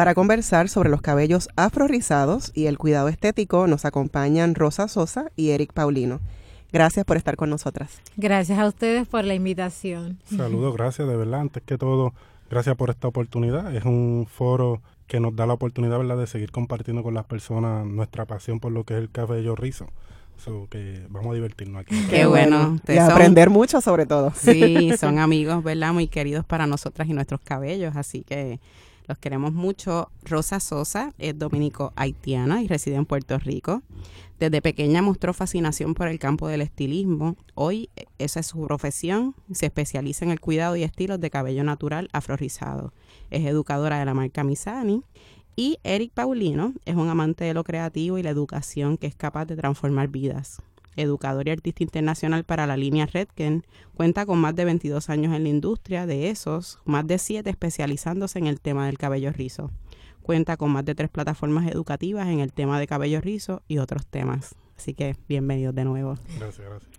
Para conversar sobre los cabellos afro rizados y el cuidado estético nos acompañan Rosa Sosa y Eric Paulino. Gracias por estar con nosotras. Gracias a ustedes por la invitación. Saludos, gracias de verdad. Antes que todo, gracias por esta oportunidad. Es un foro que nos da la oportunidad ¿verdad? de seguir compartiendo con las personas nuestra pasión por lo que es el cabello rizo. So, que vamos a divertirnos aquí. Qué bueno. Y aprender mucho sobre todo. Sí, son amigos, ¿verdad? Muy queridos para nosotras y nuestros cabellos, así que los queremos mucho. Rosa Sosa es dominico haitiana y reside en Puerto Rico. Desde pequeña mostró fascinación por el campo del estilismo. Hoy esa es su profesión. Se especializa en el cuidado y estilos de cabello natural afrorizado. Es educadora de la marca Misani. Y Eric Paulino es un amante de lo creativo y la educación que es capaz de transformar vidas educador y artista internacional para la línea Redken, cuenta con más de 22 años en la industria, de esos, más de 7 especializándose en el tema del cabello rizo. Cuenta con más de tres plataformas educativas en el tema de cabello rizo y otros temas. Así que bienvenidos de nuevo. Gracias, gracias.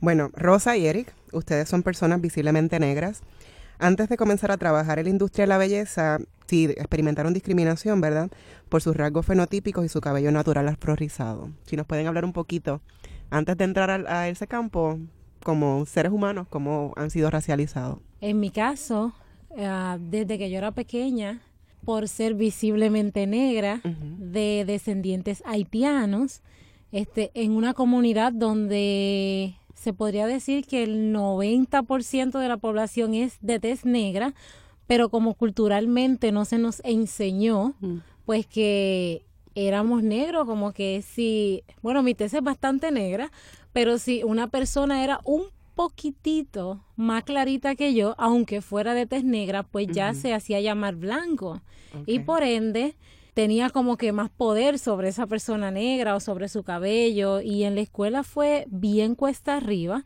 Bueno, Rosa y Eric, ustedes son personas visiblemente negras. Antes de comenzar a trabajar en la industria de la belleza, sí experimentaron discriminación, ¿verdad? Por sus rasgos fenotípicos y su cabello natural afro rizado. Si nos pueden hablar un poquito antes de entrar a, ese campo, como seres humanos, cómo han sido racializados? En mi caso, ah, desde que yo era pequeña, por ser visiblemente negra, de descendientes haitianos, este, en una comunidad donde se podría decir que el 90% de la población es de tez negra, pero como culturalmente no se nos enseñó, pues que éramos negros, como que si, bueno, mi tez es bastante negra, pero si una persona era un poquitito más clarita que yo, aunque fuera de tez negra, pues ya se hacía llamar blanco. Y por ende, tenía como que más poder sobre esa persona negra o sobre su cabello. Y en la escuela fue bien cuesta arriba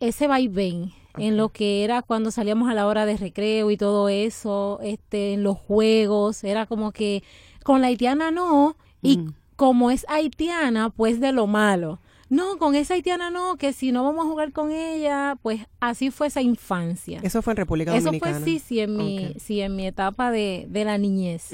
ese vaivén en lo que era cuando salíamos a la hora de recreo y todo eso, este, en los juegos, era como que con la haitiana no, y mm. como es haitiana, pues de lo malo. No, con esa haitiana no, que si no vamos a jugar con ella, pues así fue esa infancia. Eso fue en República Dominicana. Eso fue sí, sí en mi, sí, en mi etapa de, de la niñez.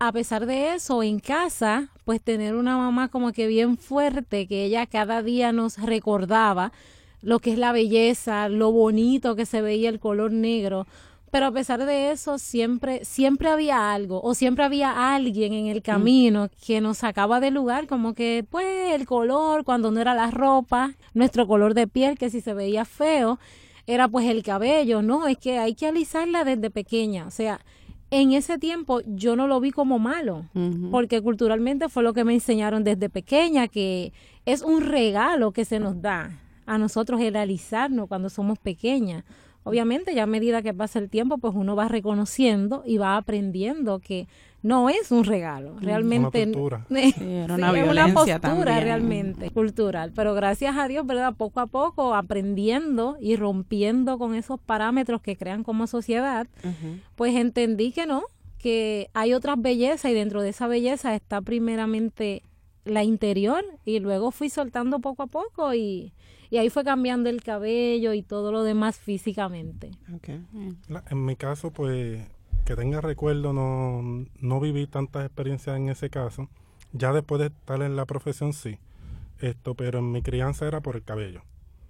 A pesar de eso, en casa, pues tener una mamá como que bien fuerte, que ella cada día nos recordaba lo que es la belleza, lo bonito que se veía el color negro, pero a pesar de eso siempre siempre había algo o siempre había alguien en el mm. camino que nos sacaba del lugar como que pues el color cuando no era la ropa nuestro color de piel que si se veía feo era pues el cabello no es que hay que alisarla desde pequeña o sea en ese tiempo yo no lo vi como malo, porque culturalmente fue lo que me enseñaron desde pequeña, que es un regalo que se nos da a nosotros el alisarnos cuando somos pequeñas. Obviamente, ya a medida que pasa el tiempo, pues uno va reconociendo y va aprendiendo que no es un regalo, realmente una era una, es una postura realmente cultural, pero gracias a Dios, ¿verdad? Poco a poco aprendiendo y rompiendo con esos parámetros que crean como sociedad, pues entendí que no, que hay otras bellezas y dentro de esa belleza está primeramente la interior y luego fui soltando poco a poco y y ahí fue cambiando el cabello y todo lo demás físicamente. en mi caso, pues, que tenga recuerdo, no, no viví tantas experiencias en ese caso. Ya después de estar en la profesión, sí. Esto, pero en mi crianza era por el cabello.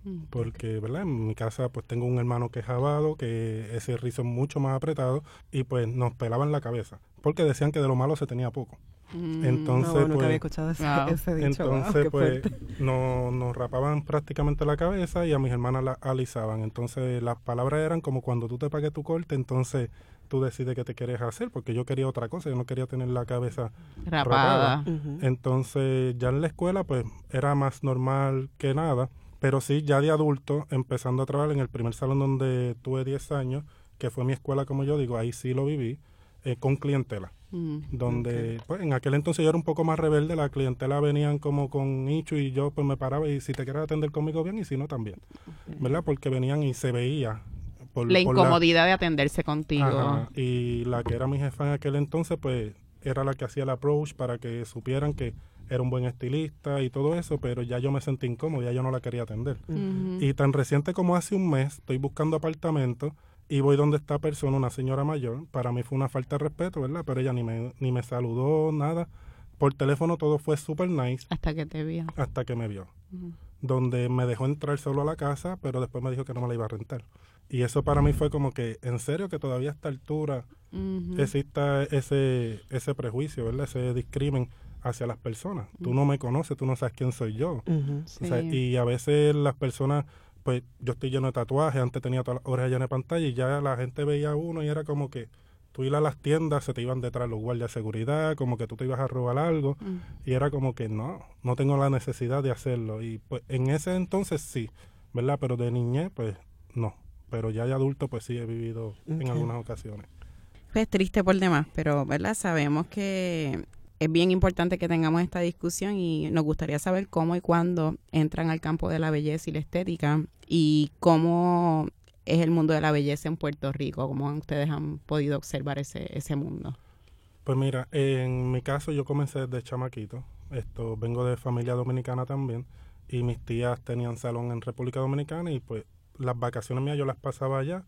Mm, porque, ¿verdad? En mi casa pues tengo un hermano que es jabado, que ese rizo es mucho más apretado y pues nos pelaban la cabeza, porque decían que de lo malo se tenía poco. Mm. Entonces, no, nunca pues, había escuchado ese, Wow. ese dicho. Entonces, pues, fuerte. no- nos rapaban prácticamente la cabeza y a mis hermanas la alisaban. Entonces, las palabras eran como cuando tú te pagues tu corte, entonces tú decides qué te quieres hacer, porque yo quería otra cosa, yo no quería tener la cabeza Rapada. Entonces, ya en la escuela, pues, era más normal que nada. Pero sí, ya de adulto, empezando a trabajar en el primer salón donde tuve 10 años, que fue mi escuela, como yo digo, ahí sí lo viví, eh, con clientela. Mm. Donde, pues, en aquel entonces yo era un poco más rebelde, la clientela venían como con nicho y yo, pues, me paraba y si te quieres atender conmigo bien y si no, también. ¿Verdad? Porque venían y se veía. Por, La por incomodidad de atenderse contigo. Ajá, Y la que era mi jefa en aquel entonces, pues era la que hacía el approach para que supieran que era un buen estilista y todo eso, pero ya yo me sentí incómodo, ya yo no la quería atender. Y tan reciente como hace un mes, estoy buscando apartamento y voy donde esta persona, una señora mayor. Para mí fue una falta de respeto, ¿verdad? Pero ella ni me, ni me saludó, nada. Por teléfono todo fue super nice Hasta que te vio. hasta que me vio donde me dejó entrar solo a la casa, pero después me dijo que no me la iba a rentar. Y eso para mí fue como que, en serio, que todavía a esta altura Ujú. exista ese, ese prejuicio, ¿verdad? Ese discrimen hacia las personas. Tú no me conoces, tú no sabes quién soy yo. O sea, y a veces las personas, pues yo estoy lleno de tatuajes, antes tenía todas las orejas llenas de pantalla y ya la gente veía a uno y era como que tú ir a las tiendas, se te iban detrás los guardias de seguridad, como que tú te ibas a robar algo. Mm. Y era como que no, no tengo la necesidad de hacerlo. Y pues en ese entonces sí, ¿verdad? Pero de niñez, pues no. Pero ya de adulto, pues sí he vivido en algunas ocasiones. Pues triste por demás, pero ¿verdad? Sabemos que es bien importante que tengamos esta discusión y nos gustaría saber cómo y cuándo entran al campo de la belleza y la estética y cómo es el mundo de la belleza en Puerto Rico, cómo ustedes han podido observar ese, ese mundo. Pues mira, en mi caso yo comencé desde chamaquito. Esto, vengo de familia dominicana también. Y mis tías tenían salón en República Dominicana y pues las vacaciones mías yo las pasaba allá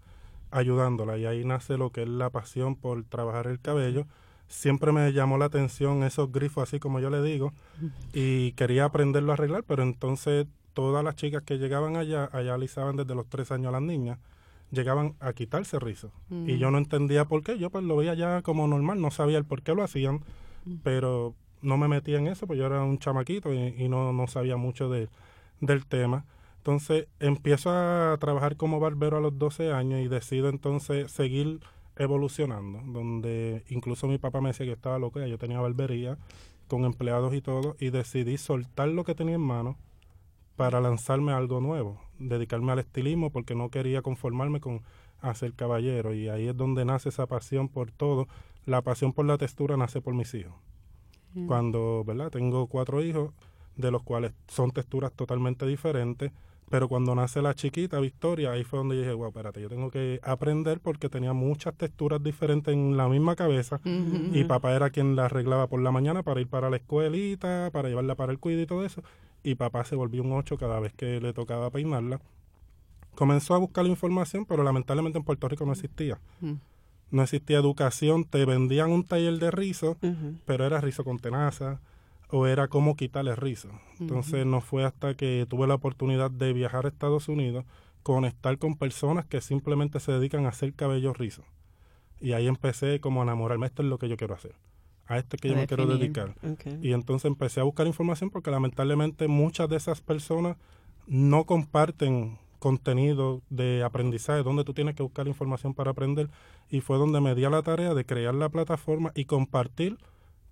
ayudándola. Y ahí nace lo que es la pasión por trabajar el cabello. Siempre me llamó la atención esos grifos así como yo le digo. Y quería aprenderlo a arreglar, pero entonces todas las chicas que llegaban allá, allá alisaban desde los tres años a las niñas, llegaban a quitarse rizos. Y yo no entendía por qué, yo pues lo veía ya como normal, no sabía el por qué lo hacían, pero no me metía en eso, pues yo era un chamaquito y, y no, no sabía mucho de, del tema. Entonces empiezo a trabajar como barbero a los 12 años y decido entonces seguir evolucionando, donde incluso mi papá me decía que yo estaba loco, ya yo tenía barbería con empleados y todo, y decidí soltar lo que tenía en mano para lanzarme a algo nuevo, dedicarme al estilismo porque no quería conformarme con hacer caballero y ahí es donde nace esa pasión por todo. La pasión por la textura nace por mis hijos. Mm. Cuando, ¿verdad? Tengo cuatro hijos, de los cuales son texturas totalmente diferentes, pero cuando nace la chiquita, Victoria, ahí fue donde yo dije, wow, espérate, yo tengo que aprender porque tenía muchas texturas diferentes en la misma cabeza y papá era quien la arreglaba por la mañana para ir para la escuelita, para llevarla para el cuido y todo eso. Y papá se volvió un ocho cada vez que le tocaba peinarla. Comenzó a buscar la información, pero lamentablemente en Puerto Rico no existía. No existía educación, te vendían un taller de rizo, pero era rizo con tenaza o era cómo quitarle rizo. Entonces no fue hasta que tuve la oportunidad de viajar a Estados Unidos, conectar con personas que simplemente se dedican a hacer cabello rizo. Y ahí empecé como a enamorarme, esto es lo que yo quiero hacer. A esto es que yo me quiero dedicar. Y entonces empecé a buscar información porque lamentablemente muchas de esas personas no comparten contenido de aprendizaje, donde tú tienes que buscar información para aprender. Y fue donde me di a la tarea de crear la plataforma y compartir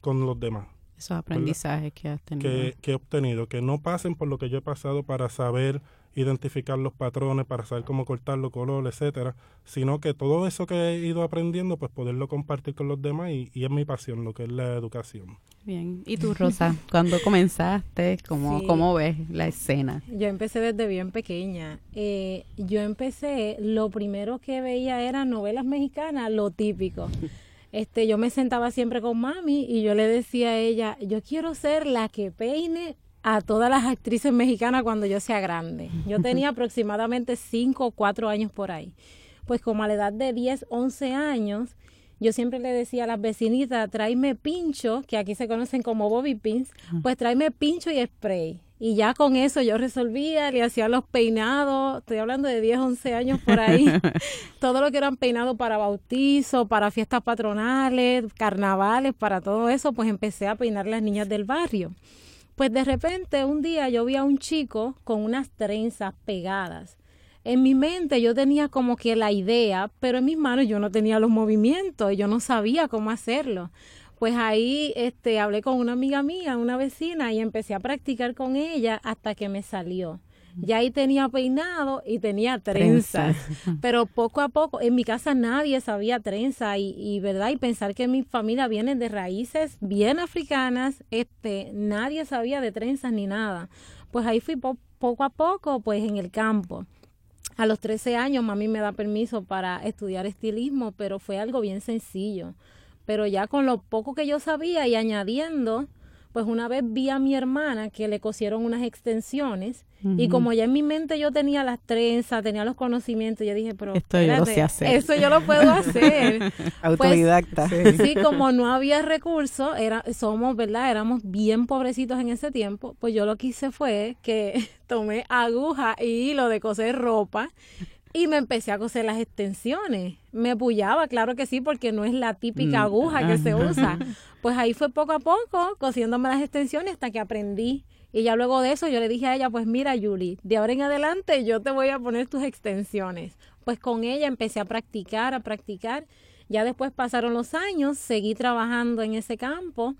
con los demás Esos aprendizajes que has tenido. que, que he obtenido, que no pasen por lo que yo he pasado para saber identificar los patrones, para saber cómo cortar los colores, etcétera, sino que todo eso que he ido aprendiendo, pues poderlo compartir con los demás y, y es mi pasión, lo que es la educación. Bien. ¿Y tú, Rosa? ¿Cuándo comenzaste? ¿Cómo, Sí. ¿Cómo ves la escena? Yo empecé desde bien pequeña. Eh, yo empecé, lo primero que veía eran novelas mexicanas, lo típico. Este, yo me sentaba siempre con mami y yo le decía a ella, yo quiero ser la que peine a todas las actrices mexicanas cuando yo sea grande. Yo tenía aproximadamente 5 o 4 años por ahí. Pues como a la edad de 10, 11 años, yo siempre le decía a las vecinitas, tráeme pincho, que aquí se conocen como bobby pins, pues tráeme pincho y spray. Y ya con eso yo resolvía, le hacía los peinados, estoy hablando de 10, 11 años por ahí, todo lo que eran peinados para bautizo, para fiestas patronales, carnavales, para todo eso, pues empecé a peinar las niñas del barrio. Pues de repente un día yo vi a un chico con unas trenzas pegadas. En mi mente yo tenía como que la idea, pero en mis manos yo no tenía los movimientos y yo no sabía cómo hacerlo pues ahí este, hablé con una amiga mía, una vecina, y empecé a practicar con ella hasta que me salió. Ya ahí tenía peinado y tenía trenzas, pero poco a poco, en mi casa nadie sabía trenza y, y, verdad, y pensar que mi familia viene de raíces bien africanas, este, nadie sabía de trenzas ni nada. Pues ahí fui poco a poco, pues en el campo. A los 13 años mami me da permiso para estudiar estilismo, pero fue algo bien sencillo pero ya con lo poco que yo sabía y añadiendo, pues una vez vi a mi hermana que le cosieron unas extensiones y como ya en mi mente yo tenía las trenzas, tenía los conocimientos, yo dije, pero Esto yo lo sé hacer. eso yo lo puedo hacer. Pues, Autodidacta. sí. como no había recursos, era, somos, ¿verdad? Éramos bien pobrecitos en ese tiempo, pues yo lo que hice fue que tomé aguja y hilo de coser ropa y me empecé a coser las extensiones. Me pullaba, claro que sí, porque no es la típica mm, aguja que se usa. Pues ahí fue poco a poco cosiéndome las extensiones hasta que aprendí. Y ya luego de eso yo le dije a ella, pues mira Yuli, de ahora en adelante yo te voy a poner tus extensiones. Pues con ella empecé a practicar, a practicar. Ya después pasaron los años, seguí trabajando en ese campo.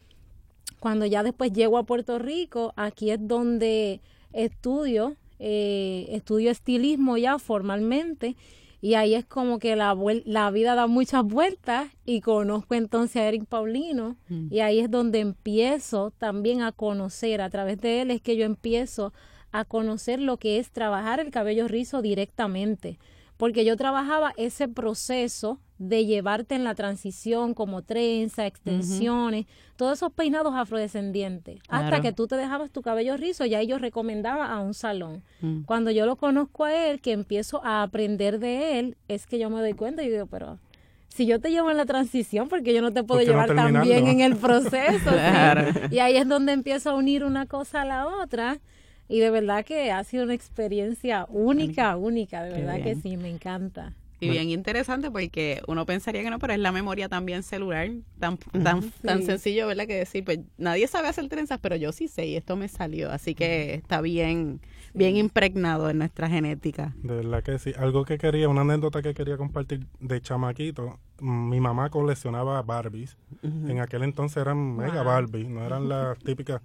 Cuando ya después llego a Puerto Rico, aquí es donde estudio eh, estudio estilismo ya formalmente y ahí es como que la, la vida da muchas vueltas y conozco entonces a Eric Paulino mm. y ahí es donde empiezo también a conocer, a través de él es que yo empiezo a conocer lo que es trabajar el cabello rizo directamente, porque yo trabajaba ese proceso de llevarte en la transición como trenza, extensiones, todos esos peinados afrodescendientes, hasta que tú te dejabas tu cabello rizo, ya yo recomendaba a un salón. Mm. Cuando yo lo conozco a él, que empiezo a aprender de él, es que yo me doy cuenta y digo, pero si yo te llevo en la transición, porque yo no te puedo llevar también en el proceso. Y ahí es donde empiezo a unir una cosa a la otra. Y de verdad que ha sido una experiencia única, única, de verdad que sí, me encanta. Y bien interesante porque uno pensaría que no, pero es la memoria también celular, tan, tan, tan sencillo, ¿verdad? Que decir, pues nadie sabe hacer trenzas, pero yo sí sé y esto me salió. Así que está bien, bien impregnado en nuestra genética. De verdad que sí. Algo que quería, una anécdota que quería compartir de chamaquito. Mi mamá coleccionaba Barbies. En aquel entonces eran mega Barbies, no eran las típicas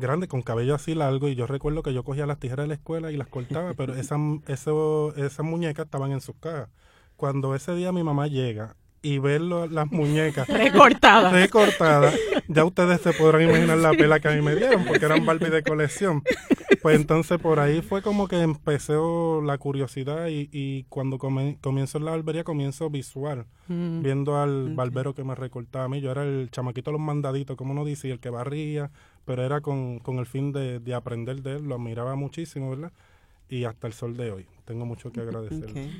grandes con cabello así largo y yo recuerdo que yo cogía las tijeras de la escuela y las cortaba, pero esas, eso, esas muñecas estaban en sus cajas cuando ese día mi mamá llega y ve las muñecas recortadas. recortadas, ya ustedes se podrán imaginar la pela que a mí me dieron, porque eran Barbie de colección. Pues entonces por ahí fue como que empezó la curiosidad y, cuando comienzo en la barbería comienzo visual, mm. viendo al barbero que me recortaba a mí. Yo era el chamaquito de los mandaditos, como uno dice, y el que barría, pero era con, con el fin de, de, aprender de él, lo admiraba muchísimo, ¿verdad? Y hasta el sol de hoy, tengo mucho que agradecerle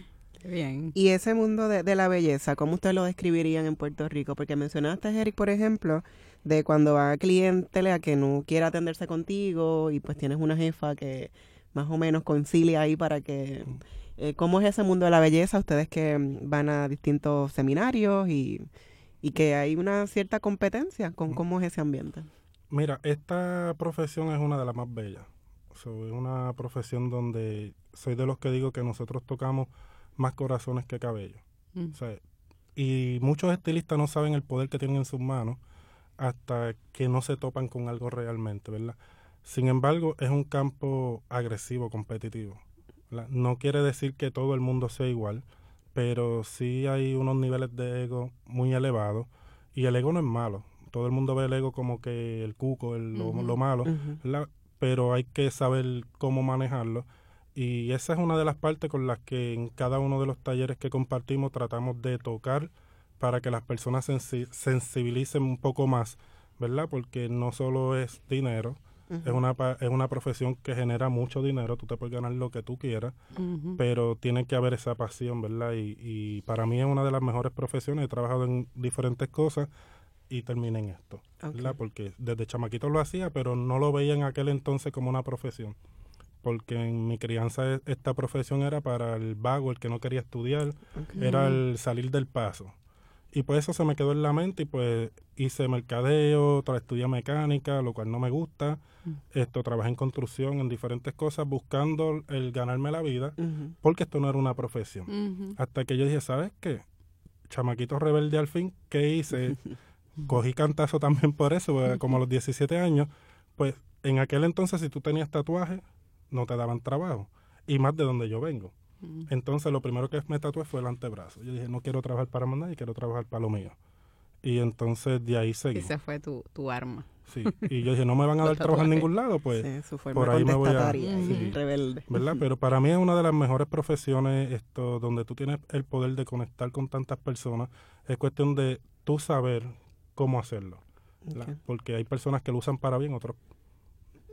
bien. Y ese mundo de, la belleza, ¿cómo ustedes lo describirían en Puerto Rico? Porque mencionaste, Eric, por ejemplo, de cuando va a cliente a que no quiera atenderse contigo y pues tienes una jefa que más o menos concilia ahí para que... Eh, ¿Cómo es ese mundo de la belleza? Ustedes que van a distintos seminarios y, y que hay una cierta competencia con cómo es ese ambiente. Mira, esta profesión es una de las más bellas. es una profesión donde soy de los que digo que nosotros tocamos más corazones que cabello. Mm. y muchos estilistas no saben el poder que tienen en sus manos hasta que no se topan con algo realmente, ¿verdad? Sin embargo, es un campo agresivo, competitivo. No quiere decir que todo el mundo sea igual, pero sí hay unos niveles de ego muy elevados y el ego no es malo. Todo el mundo ve el ego como que el cuco, el, lo, malo, pero hay que saber cómo manejarlo. Y esa es una de las partes con las que en cada uno de los talleres que compartimos tratamos de tocar para que las personas se sensibilicen un poco más, ¿verdad? Porque no solo es dinero, es, una, es una profesión que genera mucho dinero, tú te puedes ganar lo que tú quieras, pero tiene que haber esa pasión, ¿verdad? Y, y para mí es una de las mejores profesiones, he trabajado en diferentes cosas, y terminé en esto, ¿verdad? Porque desde chamaquito lo hacía, pero no lo veía en aquel entonces como una profesión. Porque en mi crianza e, esta profesión era para el vago, el que no quería estudiar, era el salir del paso. Y pues eso se me quedó en la mente y pues hice mercadeo, estudié mecánica, lo cual no me gusta. Mm. Esto trabajé en construcción, en diferentes cosas, buscando el ganarme la vida, porque esto no era una profesión. Hasta que yo dije, ¿sabes qué? Chamaquito rebelde al fin, ¿qué hice? Cogí cantazo también por eso, como a los 17 años, pues en aquel entonces si tú tenías tatuaje, no te daban trabajo. Y más de donde yo vengo. Entonces lo primero que me tatué fue el antebrazo. Yo dije, no quiero trabajar para más nadie, quiero trabajar para lo mío. Y entonces de ahí seguí. Esa fue tu, tu arma. Sí, y yo dije, no me van a dar trabajo en ningún lado, pues por ahí me voy a... rebelde. ¿Verdad? Pero para mí es una de las mejores profesiones esto donde tú tienes el poder de conectar con tantas personas. Es cuestión de tú saber cómo hacerlo. Porque hay personas que lo usan para bien, otros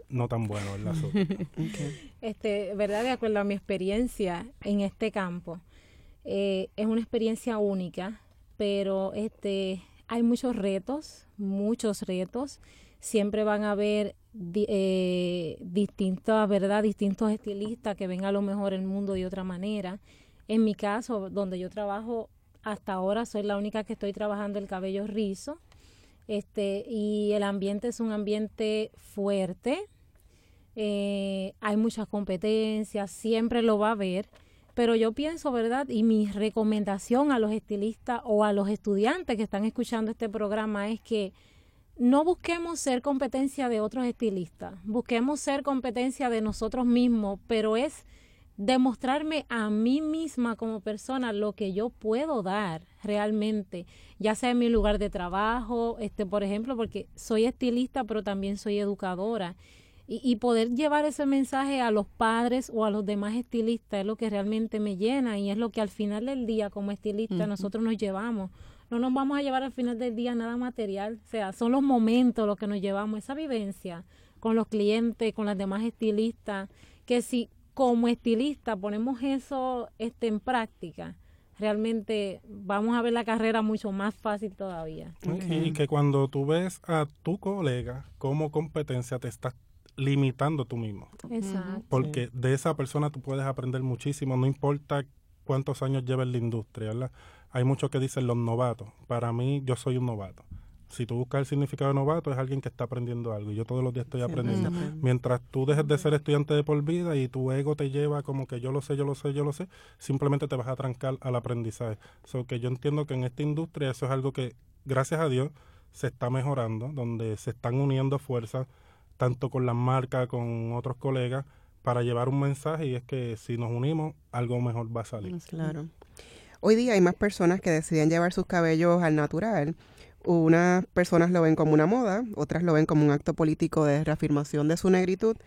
no tan bueno el lazo. Este, verdad, de acuerdo a mi experiencia en este campo, eh, es una experiencia única, pero este, hay muchos retos, muchos retos. Siempre van a haber eh, distintas, ¿verdad? Distintos estilistas que ven a lo mejor el mundo de otra manera. En mi caso, donde yo trabajo hasta ahora, soy la única que estoy trabajando el cabello rizo. Este, y el ambiente es un ambiente fuerte, eh, hay muchas competencias, siempre lo va a haber, pero yo pienso, ¿verdad? Y mi recomendación a los estilistas o a los estudiantes que están escuchando este programa es que no busquemos ser competencia de otros estilistas, busquemos ser competencia de nosotros mismos, pero es demostrarme a mí misma como persona lo que yo puedo dar realmente, ya sea en mi lugar de trabajo, este por ejemplo, porque soy estilista, pero también soy educadora y, poder llevar ese mensaje a los padres o a los demás estilistas es lo que realmente me llena y es lo que al final del día como estilista nosotros nos llevamos. No nos vamos a llevar al final del día nada material, o sea, son los momentos los que nos llevamos, esa vivencia con los clientes, con las demás estilistas, que si como estilista ponemos eso este, en práctica, realmente vamos a ver la carrera mucho más fácil todavía. Y que cuando tú ves a tu colega como competencia, te estás limitando tú mismo. Exacto. Porque de esa persona tú puedes aprender muchísimo, no importa cuántos años lleva en la industria, ¿verdad? Hay muchos que dicen los novatos. Para mí, yo soy un novato. Si tú buscas el significado de novato, es alguien que está aprendiendo algo. Y yo todos los días estoy aprendiendo. Mientras tú dejes de ser estudiante de por vida y tu ego te lleva como que yo lo sé, yo lo sé, yo lo sé, simplemente te vas a trancar al aprendizaje. So que yo entiendo que en esta industria eso es algo que, gracias a Dios, se está mejorando, donde se están uniendo fuerzas tanto con las marcas, con otros colegas, para llevar un mensaje y es que si nos unimos, algo mejor va a salir. Claro. Hoy día hay más personas que deciden llevar sus cabellos al natural. Unas personas lo ven como una moda, otras lo ven como un acto político de reafirmación de su negritud.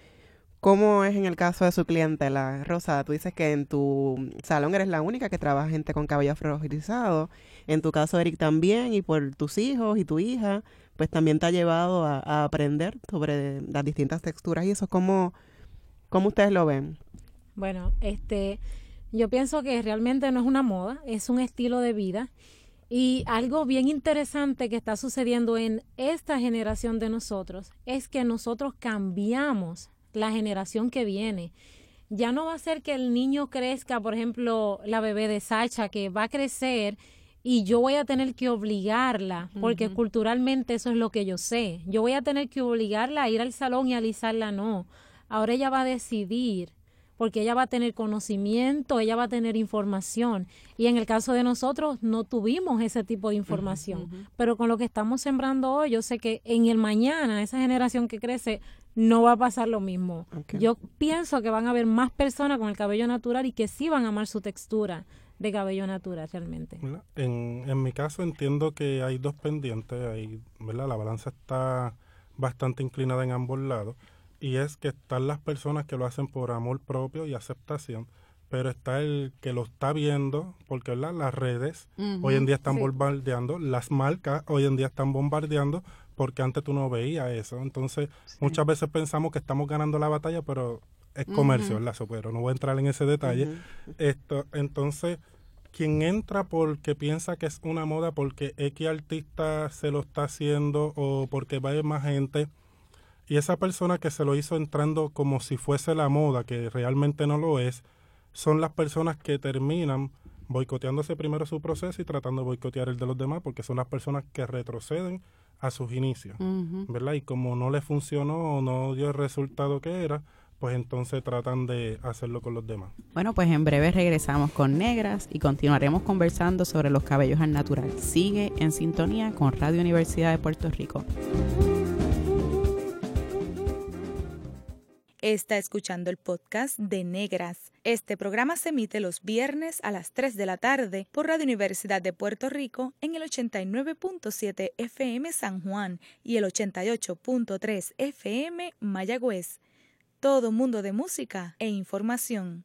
¿Cómo es en el caso de su clientela? Rosa, tú dices que en tu salón eres la única que trabaja gente con cabello afrorizado. En tu caso, Eric, también, y por tus hijos y tu hija pues también te ha llevado a, aprender sobre las distintas texturas y eso, ¿cómo, ¿cómo ustedes lo ven? Bueno, este, yo pienso que realmente no es una moda, es un estilo de vida. Y algo bien interesante que está sucediendo en esta generación de nosotros es que nosotros cambiamos la generación que viene. Ya no va a ser que el niño crezca, por ejemplo, la bebé de Sacha, que va a crecer y yo voy a tener que obligarla, porque culturalmente eso es lo que yo sé. Yo voy a tener que obligarla a ir al salón y alisarla, no. Ahora ella va a decidir, porque ella va a tener conocimiento, ella va a tener información. Y en el caso de nosotros no tuvimos ese tipo de información. Pero con lo que estamos sembrando hoy, yo sé que en el mañana, esa generación que crece, no va a pasar lo mismo. Yo pienso que van a haber más personas con el cabello natural y que sí van a amar su textura de cabello natural realmente. En, en mi caso entiendo que hay dos pendientes, ahí, ¿verdad? La balanza está bastante inclinada en ambos lados y es que están las personas que lo hacen por amor propio y aceptación, pero está el que lo está viendo, porque las redes hoy en día están bombardeando, las marcas hoy en día están bombardeando, porque antes tú no veías eso. Entonces, muchas veces pensamos que estamos ganando la batalla, pero es comercio, ¿verdad? Pero no voy a entrar en ese detalle. Esto, entonces, quien entra porque piensa que es una moda, porque X artista se lo está haciendo o porque va a haber más gente, y esa persona que se lo hizo entrando como si fuese la moda, que realmente no lo es, son las personas que terminan boicoteándose primero su proceso y tratando de boicotear el de los demás, porque son las personas que retroceden a sus inicios, ¿verdad? Y como no le funcionó o no dio el resultado que era, pues entonces tratan de hacerlo con los demás. Bueno, pues en breve regresamos con Negras y continuaremos conversando sobre los cabellos al natural. Sigue en sintonía con Radio Universidad de Puerto Rico. Está escuchando el podcast de Negras. Este programa se emite los viernes a las 3 de la tarde por Radio Universidad de Puerto Rico en el 89.7 FM San Juan y el 88.3 FM Mayagüez todo mundo de música e información.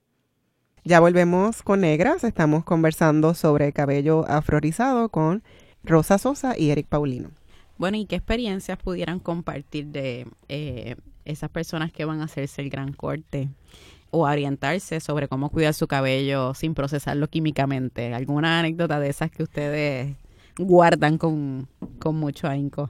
Ya volvemos con Negras, estamos conversando sobre cabello afrorizado con Rosa Sosa y Eric Paulino. Bueno, ¿y qué experiencias pudieran compartir de eh, esas personas que van a hacerse el gran corte o orientarse sobre cómo cuidar su cabello sin procesarlo químicamente? ¿Alguna anécdota de esas que ustedes guardan con, con mucho ahínco?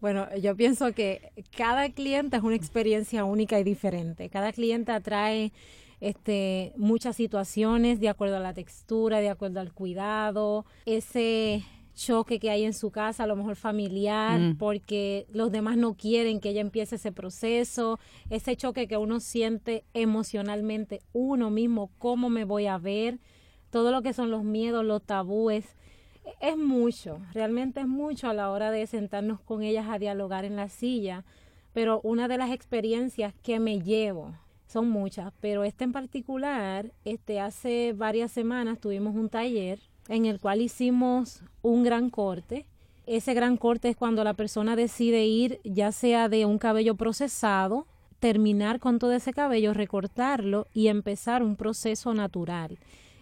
Bueno, yo pienso que cada cliente es una experiencia única y diferente. Cada cliente atrae este, muchas situaciones de acuerdo a la textura, de acuerdo al cuidado, ese choque que hay en su casa, a lo mejor familiar, mm. porque los demás no quieren que ella empiece ese proceso, ese choque que uno siente emocionalmente uno mismo, cómo me voy a ver, todo lo que son los miedos, los tabúes es mucho, realmente es mucho a la hora de sentarnos con ellas a dialogar en la silla, pero una de las experiencias que me llevo son muchas, pero esta en particular, este hace varias semanas tuvimos un taller en el cual hicimos un gran corte. Ese gran corte es cuando la persona decide ir ya sea de un cabello procesado, terminar con todo ese cabello, recortarlo y empezar un proceso natural.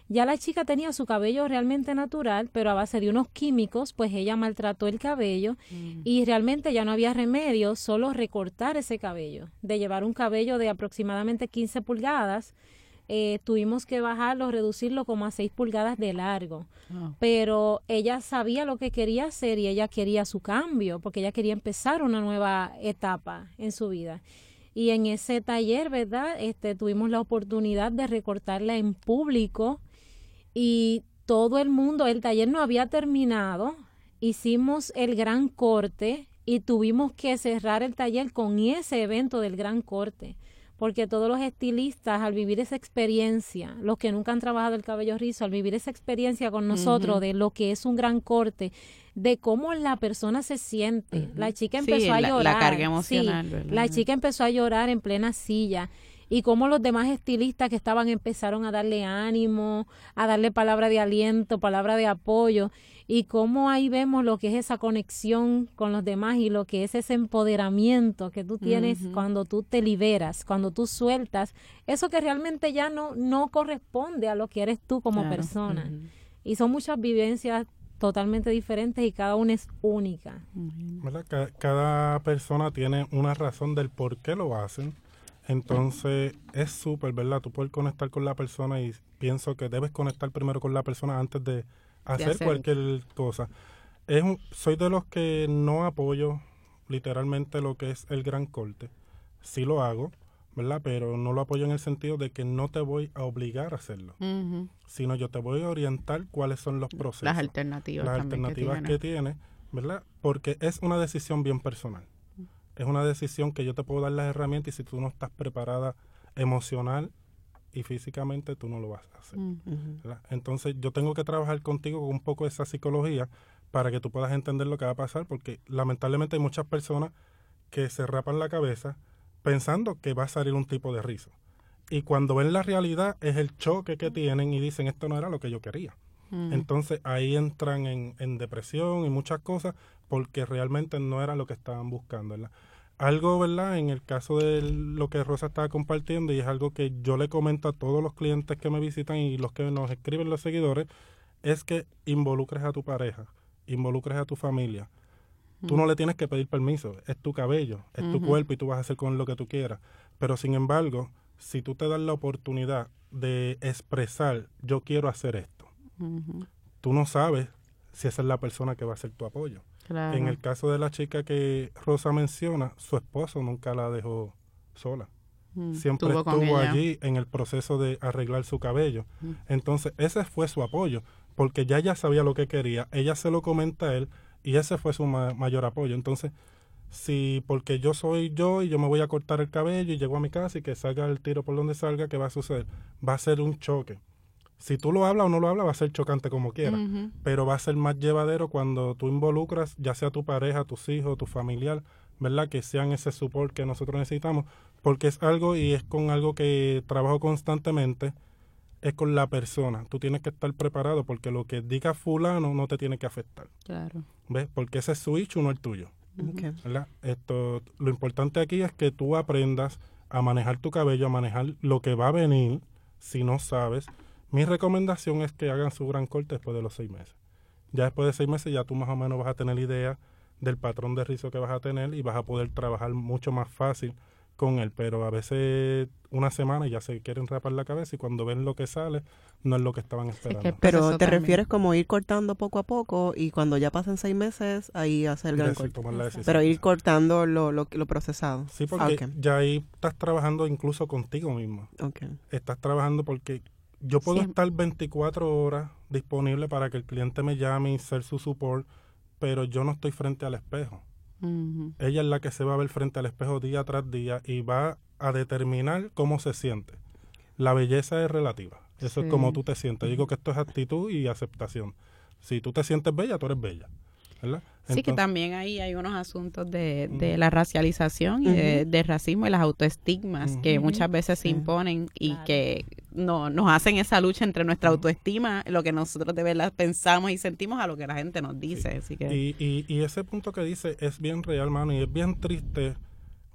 Ya la chica tenía su cabello realmente natural, pero a base de unos químicos, pues ella maltrató el cabello mm. y realmente ya no había remedio, solo recortar ese cabello. De llevar un cabello de aproximadamente 15 pulgadas, eh, tuvimos que bajarlo, reducirlo como a 6 pulgadas de largo. Ah. Pero ella sabía lo que quería hacer y ella quería su cambio, porque ella quería empezar una nueva etapa en su vida. Y en ese taller, ¿verdad? Este, tuvimos la oportunidad de recortarla en público y todo el mundo, el taller no había terminado, hicimos el gran corte y tuvimos que cerrar el taller con ese evento del gran corte, porque todos los estilistas al vivir esa experiencia, los que nunca han trabajado el cabello rizo, al vivir esa experiencia con nosotros de lo que es un gran corte, de cómo la persona se siente. La chica empezó a llorar. La carga emocional. la chica empezó a llorar en plena silla y cómo los demás estilistas que estaban empezaron a darle ánimo, a darle palabra de aliento, palabra de apoyo y cómo ahí vemos lo que es esa conexión con los demás y lo que es ese empoderamiento que tú tienes cuando tú te liberas, cuando tú sueltas eso que realmente ya no no corresponde a lo que eres tú como persona. Y son muchas vivencias totalmente diferentes y cada una es única. Cada, cada persona tiene una razón del por qué lo hacen entonces es súper, ¿verdad? Tú puedes conectar con la persona y pienso que debes conectar primero con la persona antes de hacer, cualquier cosa. Es soy de los que no apoyo literalmente lo que es el gran corte. Sí lo hago, ¿verdad? Pero no lo apoyo en el sentido de que no te voy a obligar a hacerlo, sino yo te voy a orientar cuáles son los procesos. Las alternativas. Las alternativas que tiene, ¿verdad? Porque es una decisión bien personal es una decisión que yo te puedo dar las herramientas y si tú no estás preparada emocional y físicamente tú no lo vas a hacer. Mm. Entonces yo tengo que trabajar contigo con un poco de esa psicología para que tú puedas entender lo que va a pasar porque lamentablemente hay muchas personas que se rapan la cabeza pensando que va a salir un tipo de rizo. Y cuando ven la realidad es el choque que tienen y dicen esto no era lo que yo quería. Mm. Entonces ahí entran en, en, depresión y muchas cosas porque realmente no era lo que estaban buscando. Algo, ¿verdad? En el caso de lo que Rosa estaba compartiendo y es algo que yo le comento a todos los clientes que me visitan y los que nos escriben los seguidores, es que involucres a tu pareja, involucres a tu familia. Tú no le tienes que pedir permiso, es tu cabello, es tu cuerpo y tú vas a hacer con lo que tú quieras. Pero sin embargo, si tú te das la oportunidad de expresar, yo quiero hacer esto, Tú no sabes si esa es la persona que va a ser tu apoyo. En el caso de la chica que Rosa menciona, su esposo nunca la dejó sola. Mm, Siempre estuvo allí en el proceso de arreglar su cabello. Mm. Entonces, ese fue su apoyo, porque ya ella sabía lo que quería, ella se lo comenta a él y ese fue su mayor apoyo. Entonces, si porque yo soy yo y yo me voy a cortar el cabello y llego a mi casa y que salga el tiro por donde salga, ¿qué va a suceder? Va a ser un choque. Si tú lo hablas o no lo hablas, va a ser chocante como quiera, pero va a ser más llevadero cuando tú involucras, ya sea tu pareja, tus hijos, tu familiar, ¿verdad? Que sean ese support que nosotros necesitamos, porque es algo y es con algo que trabajo constantemente, es con la persona. Tú tienes que estar preparado porque lo que diga fulano no te tiene que afectar. Claro. ¿Ves? Porque ese es su hecho, no el tuyo. Esto, lo importante aquí es que tú aprendas a manejar tu cabello, a manejar lo que va a venir si no sabes. Mi recomendación es que hagan su gran corte después de los seis meses. Ya después de seis meses ya tú más o menos vas a tener idea del patrón de rizo que vas a tener y vas a poder trabajar mucho más fácil con él, pero a veces una semana ya se quieren rapar la cabeza y cuando ven lo que sale no es lo que estaban esperando. pero te refieres como ir cortando poco a poco y cuando ya pasen seis meses ahí hacer el gran corte. Pero ir cortando lo, lo, procesado. Sí, porque ya ahí estás trabajando incluso contigo mismo. Estás trabajando porque yo puedo estar 24 horas disponible para que el cliente me llame y ser su support, pero yo no estoy frente al espejo. Ella es la que se va a ver frente al espejo día tras día y va a determinar cómo se siente. La belleza es relativa. Eso es como tú te sientes. Digo que esto es actitud y aceptación. Si tú te sientes bella, tú eres bella. sí, que también ahí hay unos asuntos de, de la racialización y de, racismo y las autoestigmas que muchas veces se imponen y que no, nos hacen esa lucha entre nuestra autoestima, lo que nosotros de verdad pensamos y sentimos a lo que la gente nos dice. Así que... y, y, ese punto que dice es bien real, mano, y es bien triste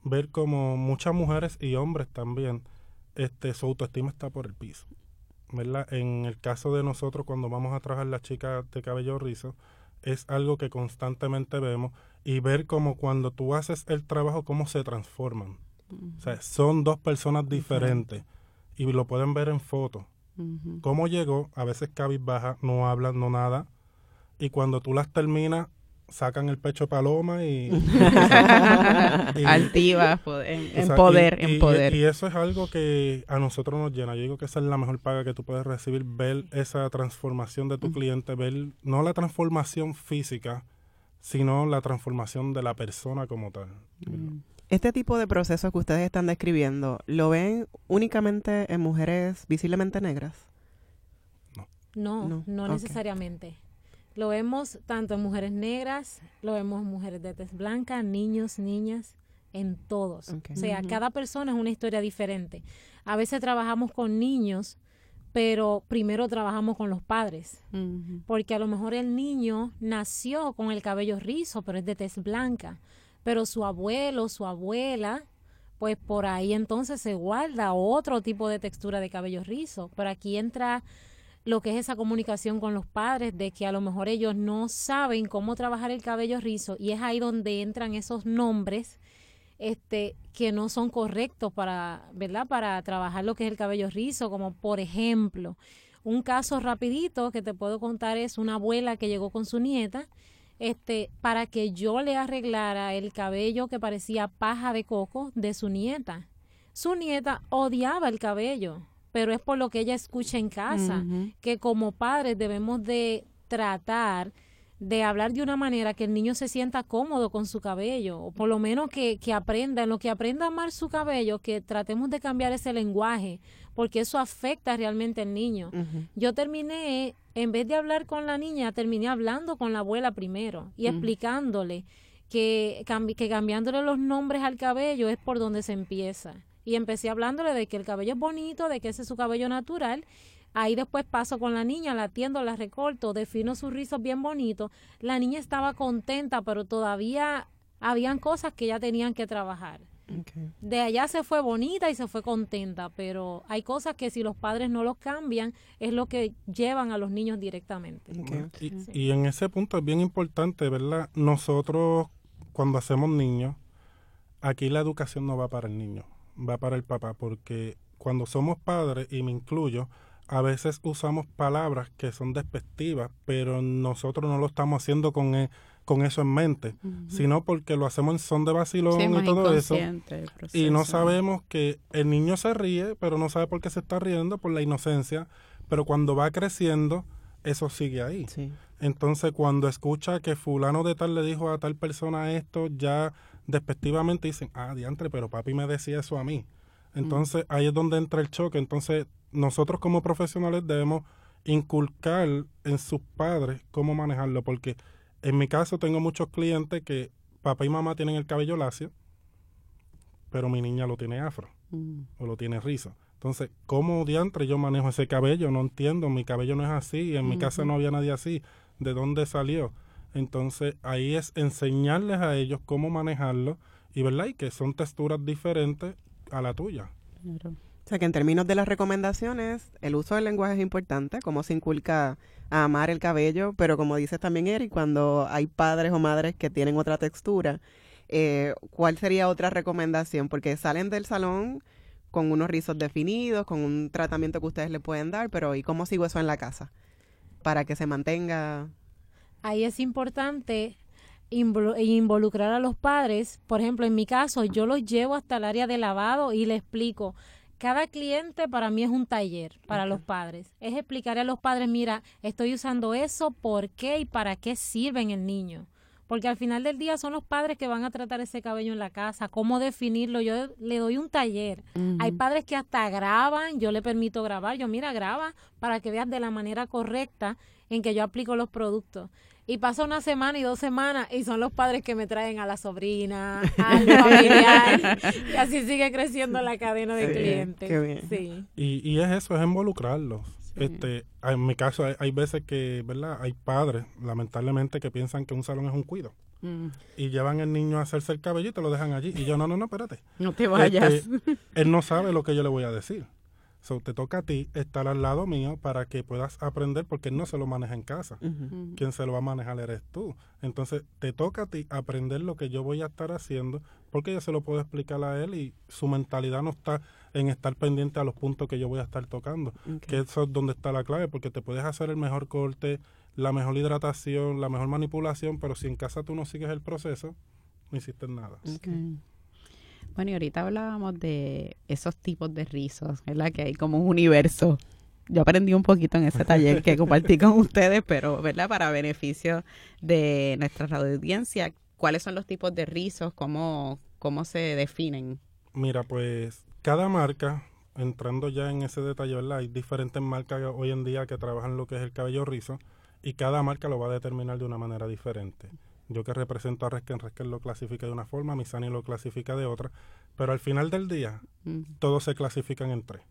ver como muchas mujeres y hombres también, este, su autoestima está por el piso. ¿verdad? En el caso de nosotros, cuando vamos a trabajar las chicas de cabello rizo, es algo que constantemente vemos y ver como cuando tú haces el trabajo, cómo se transforman. O sea, son dos personas diferentes y lo pueden ver en fotos. Cómo llegó, a veces cabizbaja, no hablan, no nada. Y cuando tú las terminas, sacan el pecho paloma y... Altiva, en, poder, en poder. Y, eso es algo que a nosotros nos llena. Yo digo que esa es la mejor paga que tú puedes recibir, ver esa transformación de tu cliente, ver no la transformación física, sino la transformación de la persona como tal. Mm. Este tipo de proceso que ustedes están describiendo, ¿lo ven únicamente en mujeres visiblemente negras? No, no, no, necesariamente. Lo vemos tanto en mujeres negras, lo vemos en mujeres de tez blanca, niños, niñas, en todos. O sea, cada persona es una historia diferente. A veces trabajamos con niños, pero primero trabajamos con los padres, porque a lo mejor el niño nació con el cabello rizo, pero es de tez blanca pero su abuelo, su abuela, pues por ahí entonces se guarda otro tipo de textura de cabello rizo. Pero aquí entra lo que es esa comunicación con los padres, de que a lo mejor ellos no saben cómo trabajar el cabello rizo y es ahí donde entran esos nombres este que no son correctos para, ¿verdad? Para trabajar lo que es el cabello rizo, como por ejemplo, un caso rapidito que te puedo contar es una abuela que llegó con su nieta este, para que yo le arreglara el cabello que parecía paja de coco de su nieta. Su nieta odiaba el cabello, pero es por lo que ella escucha en casa, que como padres debemos de tratar de hablar de una manera que el niño se sienta cómodo con su cabello, o por lo menos que, que aprenda, en lo que aprenda a amar su cabello, que tratemos de cambiar ese lenguaje, porque eso afecta realmente al niño. Yo terminé, en vez de hablar con la niña, terminé hablando con la abuela primero y explicándole que, que cambiándole los nombres al cabello es por donde se empieza. Y empecé hablándole de que el cabello es bonito, de que ese es su cabello natural Ahí después paso con la niña, la atiendo, la recorto, defino sus rizos bien bonitos. La niña estaba contenta, pero todavía habían cosas que ya tenían que trabajar. De allá se fue bonita y se fue contenta, pero hay cosas que si los padres no los cambian, es lo que llevan a los niños directamente. Y, y, en ese punto es bien importante, ¿verdad? Nosotros, cuando hacemos niños, aquí la educación no va para el niño, va para el papá, porque cuando somos padres, y me incluyo, a veces usamos palabras que son despectivas, pero nosotros no lo estamos haciendo con, e, con eso en mente, sino porque lo hacemos en son de vacilón y todo eso. Y no sabemos que el niño se ríe, pero no sabe por qué se está riendo, por la inocencia, pero cuando va creciendo, eso sigue ahí. Entonces, cuando escucha que fulano de tal le dijo a tal persona esto, ya despectivamente dicen, ah, diantre, pero papi me decía eso a mí. Entonces, ahí es donde entra el choque. Entonces, nosotros como profesionales debemos inculcar en sus padres cómo manejarlo, porque en mi caso tengo muchos clientes que papá y mamá tienen el cabello lacio, pero mi niña lo tiene afro mm. o lo tiene rizo. Entonces, ¿cómo diantre yo manejo ese cabello? No entiendo, mi cabello no es así, en mi casa no había nadie así, ¿de dónde salió? Entonces, ahí es enseñarles a ellos cómo manejarlo y, ¿verdad? Y que son texturas diferentes a la tuya. O sea que en términos de las recomendaciones, el uso del lenguaje es importante, cómo se inculca a amar el cabello, pero como dices también Eric, cuando hay padres o madres que tienen otra textura, eh, ¿cuál sería otra recomendación? Porque salen del salón con unos rizos definidos, con un tratamiento que ustedes le pueden dar, pero ¿y cómo sigo eso en la casa? Para que se mantenga... Ahí es importante involucrar a los padres. Por ejemplo, en mi caso, yo los llevo hasta el área de lavado y les explico cada cliente para mí es un taller para los padres. Es explicarle a los padres, mira, estoy usando eso, por qué y para qué sirve en el niño. Porque al final del día son los padres que van a tratar ese cabello en la casa, cómo definirlo. Yo le doy un taller. Hay padres que hasta graban, yo le permito grabar. Yo, mira, graba para que veas de la manera correcta en que yo aplico los productos y pasa una semana y dos semanas y son los padres que me traen a la sobrina, al familiar y así sigue creciendo la cadena de clientes. Sí. Y, y es eso, es involucrarlos. Este, en mi caso hay, veces que, ¿verdad? Hay padres, lamentablemente, que piensan que un salón es un cuido. Mm. Y llevan el niño a hacerse el cabello y te lo dejan allí. Y yo, no, no, no, espérate. No te vayas. Este, él no sabe lo que yo le voy a decir. So, te toca a ti estar al lado mío para que puedas aprender porque él no se lo maneja en casa. Quien se lo va a manejar eres tú. Entonces, te toca a ti aprender lo que yo voy a estar haciendo porque yo se lo puedo explicar a él y su mentalidad no está en estar pendiente a los puntos que yo voy a estar tocando. Que eso es donde está la clave porque te puedes hacer el mejor corte, la mejor hidratación, la mejor manipulación, pero si en casa tú no sigues el proceso, no hiciste nada. Bueno, y ahorita hablábamos de esos tipos de rizos, ¿verdad? Que hay como un universo. Yo aprendí un poquito en ese taller que compartí con ustedes, pero, ¿verdad? Para beneficio de nuestra audiencia, ¿cuáles son los tipos de rizos? ¿Cómo, cómo se definen? Mira, pues cada marca, entrando ya en ese detalle, ¿verdad? Hay diferentes marcas hoy en día que trabajan lo que es el cabello rizo y cada marca lo va a determinar de una manera diferente. Yo que represento a Resken, Resken lo clasifica de una forma, Misani lo clasifica de otra, pero al final del día mm. todos se clasifican en tres.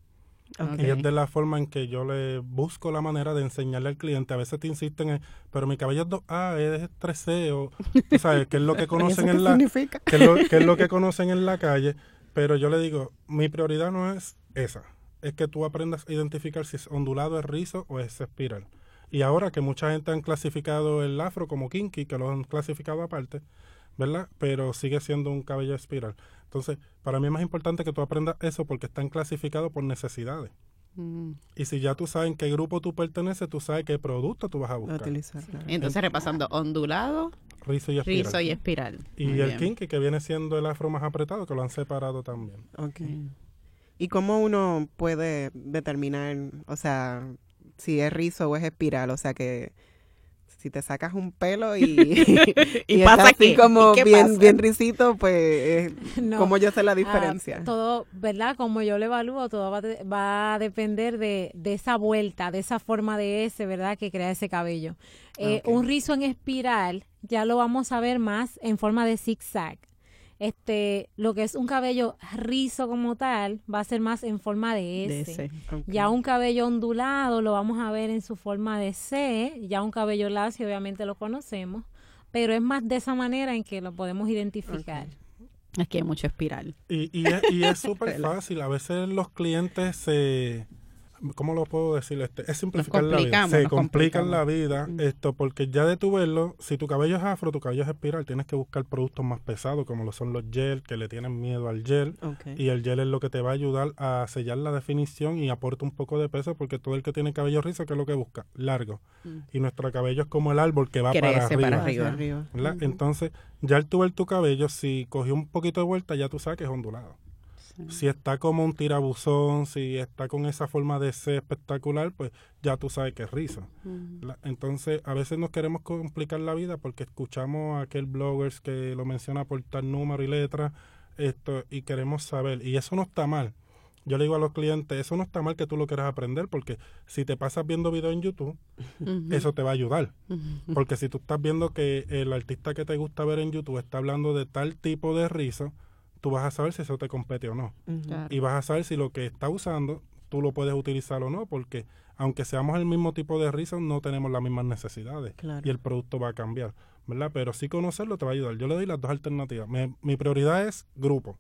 Y es de la forma en que yo le busco la manera de enseñarle al cliente. A veces te insisten en, pero mi cabello es 2A, es 3C, o, tú sabes, qué es lo que conocen en la, qué es, lo, qué es lo que conocen en la calle. Pero yo le digo, mi prioridad no es esa, es que tú aprendas a identificar si es ondulado, es rizo o es espiral. Y ahora que mucha gente han clasificado el afro como kinky, que lo han clasificado aparte, ¿verdad? Pero sigue siendo un cabello espiral. Entonces, para mí es más importante que tú aprendas eso porque están clasificados por necesidades. Mm. Y si ya tú sabes en qué grupo tú perteneces, tú sabes qué producto tú vas a buscar. Entonces, repasando, ondulado, rizo y espiral. Rizo y espiral. Y el kinky, que viene siendo el afro más apretado, que lo han separado también. Ok. ¿Y cómo uno puede determinar, o sea, si es rizo o es espiral, o sea que si te sacas un pelo y, y, pasa así como bien, bien risito, pues como yo sé la ah, diferencia. todo, ¿verdad? Como yo lo evalúo, todo va, va a depender de, de, esa vuelta, de esa forma de ese, ¿verdad? Que crea ese cabello. Eh, un rizo en espiral ya lo vamos a ver más en forma de zigzag este, lo que es un cabello rizo como tal va a ser más en forma de S. Ya un cabello ondulado lo vamos a ver en su forma de C, ya un cabello lacio obviamente lo conocemos, pero es más de esa manera en que lo podemos identificar. Es que hay mucho espiral. Y, y es súper fácil, a veces los clientes se ¿cómo lo puedo decir? Este, es simplificar la vida. Se complican la vida, Mm. esto, porque ya de tu verlo, si tu cabello es afro, tu cabello es espiral, tienes que buscar productos más pesados, como lo son los gel, que le tienen miedo al gel. Ok. Y el gel es lo que te va a ayudar a sellar la definición y aporta un poco de peso, porque todo el que tiene cabello rizo, ¿qué es lo que busca? Largo. Mm. Y nuestro cabello es como el árbol que va para arriba. para arriba. Entonces, ya al tú ver tu cabello, si cogió un poquito de vuelta, ya tú sabes que es ondulado. Si está como un tirabuzón, si está con esa forma de ser espectacular, pues ya tú sabes que es rizo. La- Entonces, a veces nos queremos complicar la vida porque escuchamos a aquel bloggers que lo menciona por tal número y letra, esto, y queremos saber. Y eso no está mal. Yo le digo a los clientes, eso no está mal que tú lo quieras aprender, porque si te pasas viendo videos en YouTube, eso te va a ayudar. Porque si tú estás viendo que el artista que te gusta ver en YouTube está hablando de tal tipo de rizo, tú vas a saber si eso te compete o no. Y vas a saber si lo que está usando tú lo puedes utilizar o no, porque aunque seamos el mismo tipo de rizo, no tenemos las mismas necesidades Claro. y el producto va a cambiar, ¿verdad? Pero sí conocerlo te va a ayudar. Yo le doy las dos alternativas. Me- mi prioridad es grupo,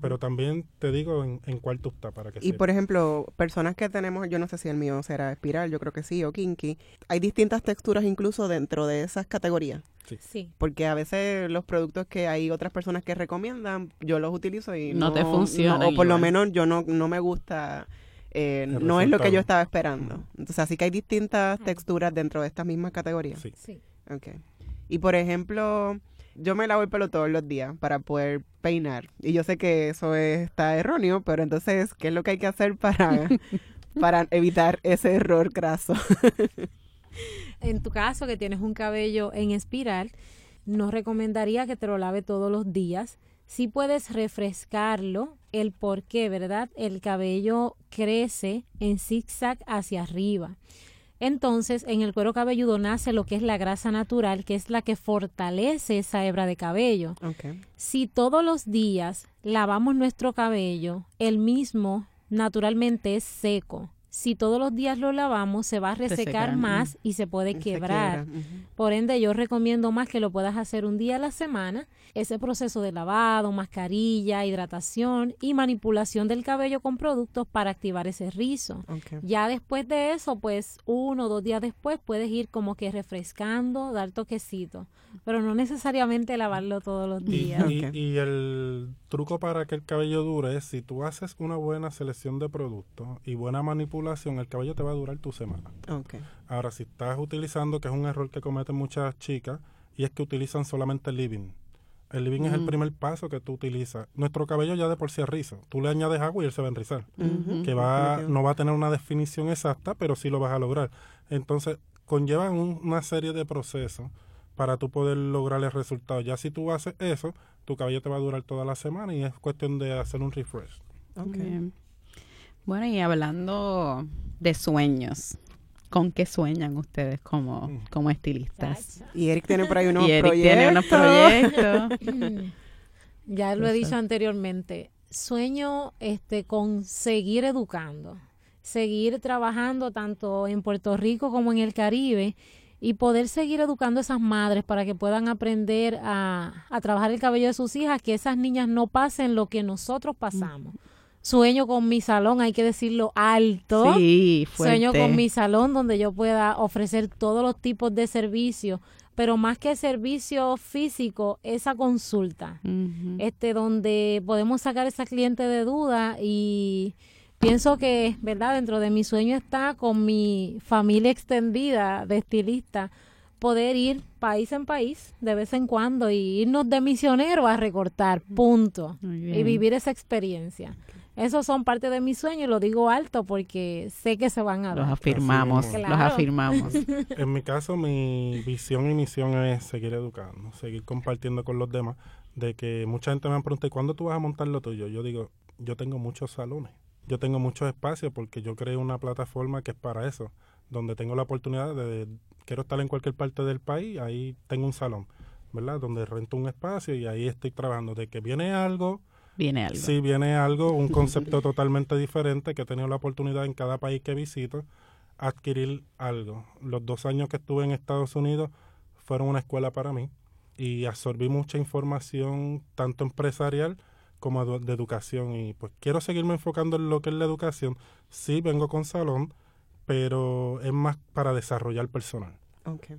Pero también te digo en, en cuál tú estás para que Y sepas. por ejemplo, personas que tenemos, yo no sé si el mío será espiral, yo creo que sí, o kinky, hay distintas texturas incluso dentro de esas categorías. Sí. Porque a veces los productos que hay otras personas que recomiendan, yo los utilizo y No no, te funcionan no, o por lo menos yo no, no me gusta, eh, no es lo que yo estaba esperando. Entonces así que hay distintas texturas dentro de estas mismas categorías. Sí. Sí. Okay. Y por ejemplo, yo me lavo el pelo todos los días para poder peinar. Y yo sé que eso está erróneo, pero entonces, ¿qué es lo que hay que hacer para, para evitar ese error graso? En tu caso, que tienes un cabello en espiral, no recomendaría que te lo lave todos los días. Sí puedes refrescarlo, el por qué, ¿verdad? El cabello crece en zigzag hacia arriba. Entonces, en el cuero cabelludo nace lo que es la grasa natural, que es la que fortalece esa hebra de cabello. Okay. Si todos los días lavamos nuestro cabello, el mismo naturalmente es seco. Si todos los días lo lavamos, se va a resecar más y se puede Se quebrar. Por ende, yo recomiendo más que lo puedas hacer un día a la semana. Ese proceso de lavado, mascarilla, hidratación y manipulación del cabello con productos para activar ese rizo. Okay. Ya después de eso, pues uno o dos días después puedes ir como que refrescando, dar toquecito, pero no necesariamente lavarlo todos los Y, días. y- y el truco para que el cabello dure es si tú haces una buena selección de productos y buena manipulación, el cabello te va a durar tu semana. Okay. Ahora, si estás utilizando, que es un error que cometen muchas chicas, y es que utilizan solamente living. El living es el Mm. primer paso que tú utilizas. Nuestro cabello ya de por sí es rizo. Tú le añades agua y él se va a enrizar. Que va, no va a tener una definición exacta, pero sí lo vas a lograr. Entonces, conllevan un- una serie de procesos para tú poder lograr el resultado. Ya si tú haces eso, tu cabello te va a durar toda la semana y es cuestión de hacer un refresh. Okay. Bien. Bueno, y hablando de sueños, ¿con qué sueñan ustedes como, Mm. como estilistas? Y Eric tiene por ahí unos y Eric proyectos. tiene unos proyectos. ya lo he dicho anteriormente. Sueño este con seguir educando, seguir trabajando tanto en Puerto Rico como en el Caribe y poder seguir educando a esas madres para que puedan aprender a, a trabajar el cabello de sus hijas, que esas niñas no pasen lo que nosotros pasamos. Sueño con mi salón, hay que decirlo alto. Sí, fuerte. Sueño con mi salón donde yo pueda ofrecer todos los tipos de servicios, pero más que servicio físico, esa consulta, este donde podemos sacar esa cliente de duda y pienso que, ¿verdad? Dentro de mi sueño está con mi familia extendida de estilista poder ir país en país de vez en cuando y irnos de misionero a recortar, punto. Y vivir esa experiencia. Esos son parte de mi sueño y lo digo alto porque sé que se van a Los dar. afirmamos, los mismo. Claro. afirmamos. En mi caso, mi visión y misión es seguir educando, seguir compartiendo con los demás. De que mucha gente me ha preguntado, ¿cuándo tú vas a montar lo tuyo? Yo digo, yo tengo muchos salones, yo tengo muchos espacios porque yo creé una plataforma que es para eso, donde tengo la oportunidad de, quiero estar en cualquier parte del país, ahí tengo un salón, ¿verdad? Donde rento un espacio y ahí estoy trabajando. De que viene algo, Viene algo. Sí, viene algo, un concepto totalmente diferente que he tenido la oportunidad en cada país que visito adquirir algo. Los dos años que estuve en Estados Unidos fueron una escuela para mí y absorbí mucha información tanto empresarial como de educación y pues quiero seguirme enfocando en lo que es la educación. Sí, vengo con salón, pero es más para desarrollar personal.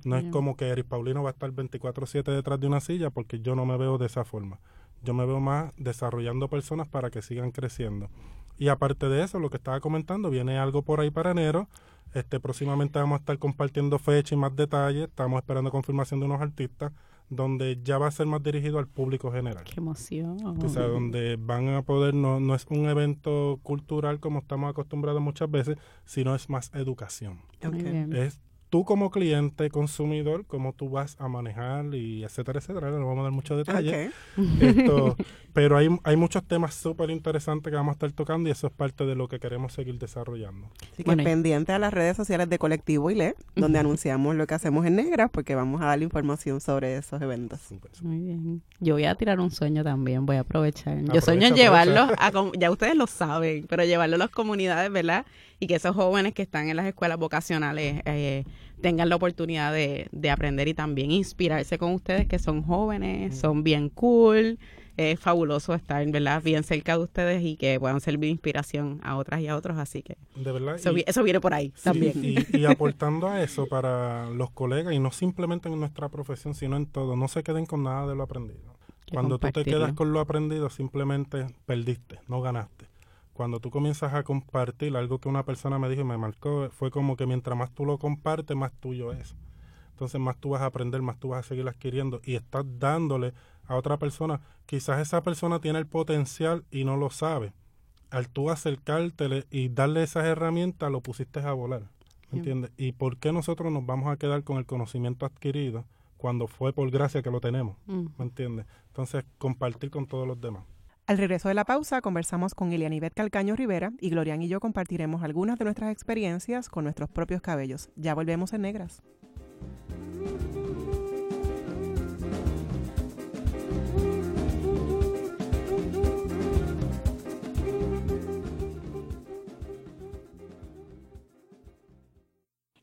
No es como que Eric Paulino va a estar 24/7 detrás de una silla porque yo no me veo de esa forma. Yo me veo más desarrollando personas para que sigan creciendo. Y aparte de eso, lo que estaba comentando, viene algo por ahí para enero. Este, próximamente vamos a estar compartiendo fecha y más detalles. Estamos esperando confirmación de unos artistas donde ya va a ser más dirigido al público general. Qué emoción. O sea, donde van a poder, no, no es un evento cultural como estamos acostumbrados muchas veces, sino es más educación. Es tú como cliente, consumidor, cómo tú vas a manejar y etcétera, etcétera. No vamos a dar muchos detalles. Esto, pero hay, hay muchos temas súper interesantes que vamos a estar tocando y eso es parte de lo que queremos seguir desarrollando. Así que pendiente a las redes sociales de Colectivo ILE, donde anunciamos lo que hacemos en Negra, porque vamos a darle información sobre esos eventos. Muy bien. Yo voy a tirar un sueño también, voy a aprovechar. Yo sueño en llevarlos a, ya ustedes lo saben, pero llevarlo a las comunidades, ¿verdad? Y que esos jóvenes que están en las escuelas vocacionales eh, tengan la oportunidad de, de aprender y también inspirarse con ustedes que son jóvenes, son bien cool es fabuloso estar ¿verdad? bien cerca de ustedes y que puedan servir de inspiración a otras y a otros, así que de verdad, eso, viene por ahí también. Y, aportando a eso para los colegas, y no simplemente en nuestra profesión, sino en todo, no se queden con nada de lo aprendido. Cuando tú te quedas con lo aprendido, simplemente perdiste, no ganaste. Cuando tú comienzas a compartir algo que una persona me dijo y me marcó, fue como que mientras más tú lo compartes, más tuyo es. Entonces más tú vas a aprender, más tú vas a seguir adquiriendo y estás dándole a otra persona. Quizás esa persona tiene el potencial y no lo sabe. Al tú acercártele y darle esas herramientas, lo pusiste a volar. ¿Me entiendes? ¿Y por qué nosotros nos vamos a quedar con el conocimiento adquirido cuando fue por gracia que lo tenemos? Mm. ¿Me entiendes? Entonces, compartir con todos los demás. Al regreso de la pausa, conversamos con Ilianibet Calcaño Rivera y Glorian y yo compartiremos algunas de nuestras experiencias con nuestros propios cabellos. Ya volvemos en Negras.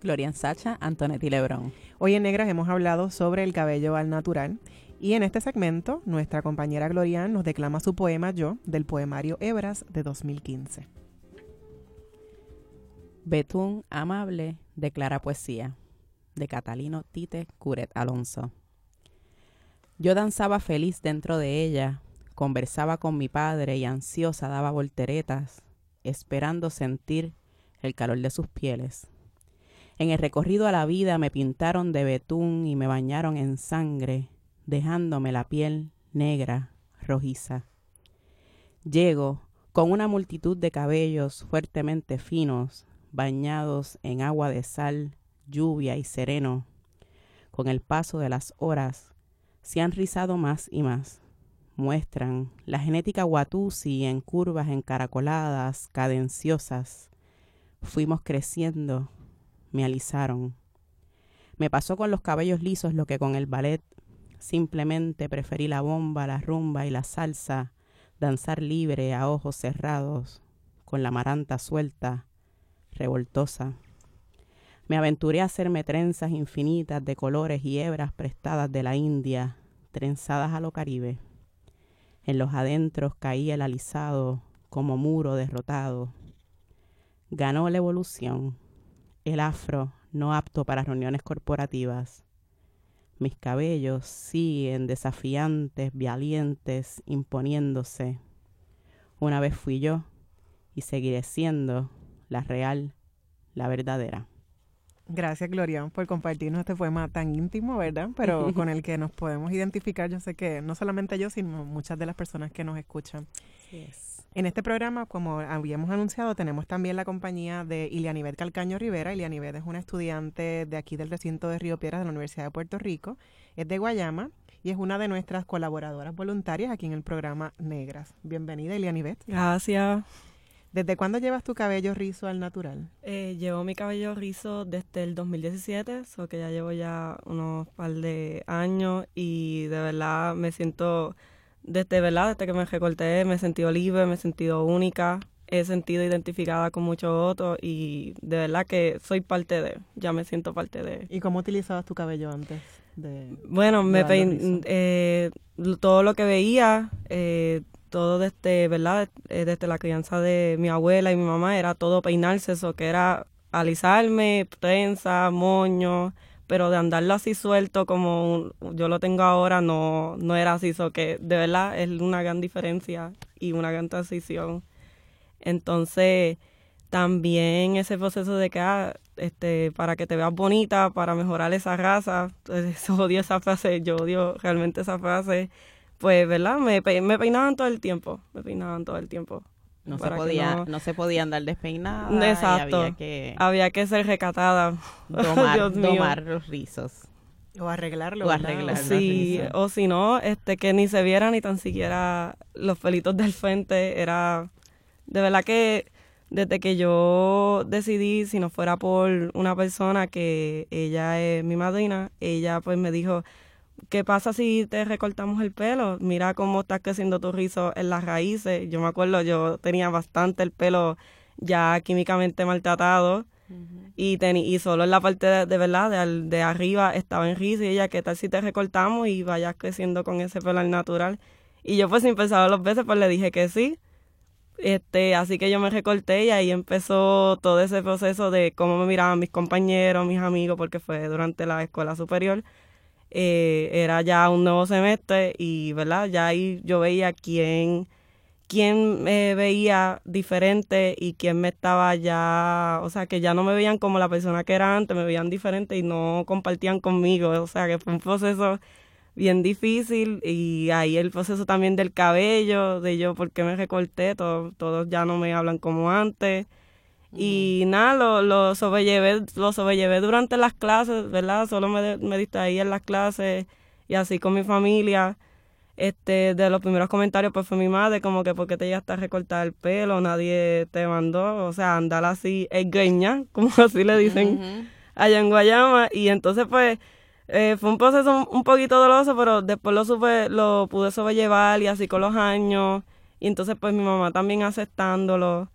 Glorian Sacha, Antonetti Lebrón. Hoy en Negras hemos hablado sobre el cabello al natural y en este segmento nuestra compañera Glorian nos declama su poema Yo del poemario Hebras de 2015. Betún amable declara poesía de Catalino Tite Curet Alonso. Yo danzaba feliz dentro de ella, conversaba con mi padre y ansiosa daba volteretas, esperando sentir el calor de sus pieles en el recorrido a la vida me pintaron de betún y me bañaron en sangre, dejándome la piel negra, rojiza. Llego con una multitud de cabellos fuertemente finos, bañados en agua de sal, lluvia y sereno. Con el paso de las horas se han rizado más y más. Muestran la genética Watusi en curvas encaracoladas, cadenciosas. Fuimos creciendo me alisaron. Me pasó con los cabellos lisos lo que con el ballet. Simplemente preferí la bomba, la rumba y la salsa, danzar libre a ojos cerrados, con la maranta suelta, revoltosa. Me aventuré a hacerme trenzas infinitas de colores y hebras prestadas de la India, trenzadas a lo caribe. En los adentros caía el alisado como muro derrotado. Ganó la evolución el afro no apto para reuniones corporativas. Mis cabellos siguen desafiantes, valientes, imponiéndose. Una vez fui yo y seguiré siendo la real, la verdadera. Gracias, Gloria, por compartirnos este poema tan íntimo, ¿verdad? Pero con el que nos podemos identificar. Yo sé que no solamente yo, sino muchas de las personas que nos escuchan. En este programa, como habíamos anunciado, tenemos también la compañía de Ilianibet Calcaño Rivera. Ilianibet es una estudiante de aquí del recinto de Río Piedras de la Universidad de Puerto Rico. Es de Guayama y es una de nuestras colaboradoras voluntarias aquí en el programa Negras. Bienvenida, Elianibet. Gracias. ¿Desde cuándo llevas tu cabello rizo al natural? Eh, llevo mi cabello rizo desde el 2017, so que ya llevo ya unos par de años y de verdad me siento, desde verdad, desde que me recorté, me he sentido libre, me he sentido única, he sentido identificada con muchos otros y de verdad que soy parte de, ya me siento parte de. ¿Y cómo utilizabas tu cabello antes? De, bueno, me pein, eh, todo lo que veía, eh, todo desde, ¿verdad? Eh, desde la crianza de mi abuela y mi mamá era todo peinarse, eso que era alisarme, trenza, moño, pero de andarlo así suelto como yo lo tengo ahora no, no era así, eso que de verdad es una gran diferencia y una gran transición. Entonces, también ese proceso de que, ah, este, para que te veas bonita, para mejorar esa raza, eso odio esa frase, yo odio realmente esa frase, pues, ¿verdad? Me, me peinaban todo el tiempo, me peinaban todo el tiempo. No se podía, no- no, se podía andar despeinada. y Exacto. había que Había que ser recatada. domar, los rizos. O arreglarlo. O arreglarlo. Sí, o si no, este, que ni se viera ni tan siquiera los pelitos del frente. Era, de verdad que desde que yo decidí, si no fuera por una persona que ella es mi madrina, ella pues me dijo, ¿qué pasa si te recortamos el pelo? Mira cómo está creciendo tu rizo en las raíces. Yo me acuerdo, yo tenía bastante el pelo ya químicamente maltratado y, teni- y solo en la parte de, de verdad, de arriba estaba en rizo y ella, ¿qué tal si te recortamos y vayas creciendo con ese pelo al natural? Y yo pues sin pensarlo dos veces pues le dije que sí. Este, así que yo me recorté y ahí empezó todo ese proceso de cómo me miraban mis compañeros, mis amigos, porque fue durante la escuela superior. Eh, era ya un nuevo semestre y, ¿verdad? Ya ahí yo veía quién, quién me veía diferente y quién me estaba ya, o sea, que ya no me veían como la persona que era antes, me veían diferente y no compartían conmigo. O sea, que fue un proceso bien difícil y ahí el proceso también del cabello, de yo por qué me recorté, todo- todos ya no me hablan como antes. Y nada, lo, lo sobrellevé, lo sobrellevé durante las clases, ¿verdad? Solo me, me distraía en las clases y así con mi familia. Este, de los primeros comentarios pues fue mi madre, como que porque te llegaste a recortar el pelo, nadie te mandó, o sea, andar así, es greña, como así le dicen allá en Guayama. Y entonces pues eh, fue un proceso un, un poquito doloroso, pero después lo supe, lo pude sobrellevar y así con los años. Y entonces pues mi mamá también aceptándolo.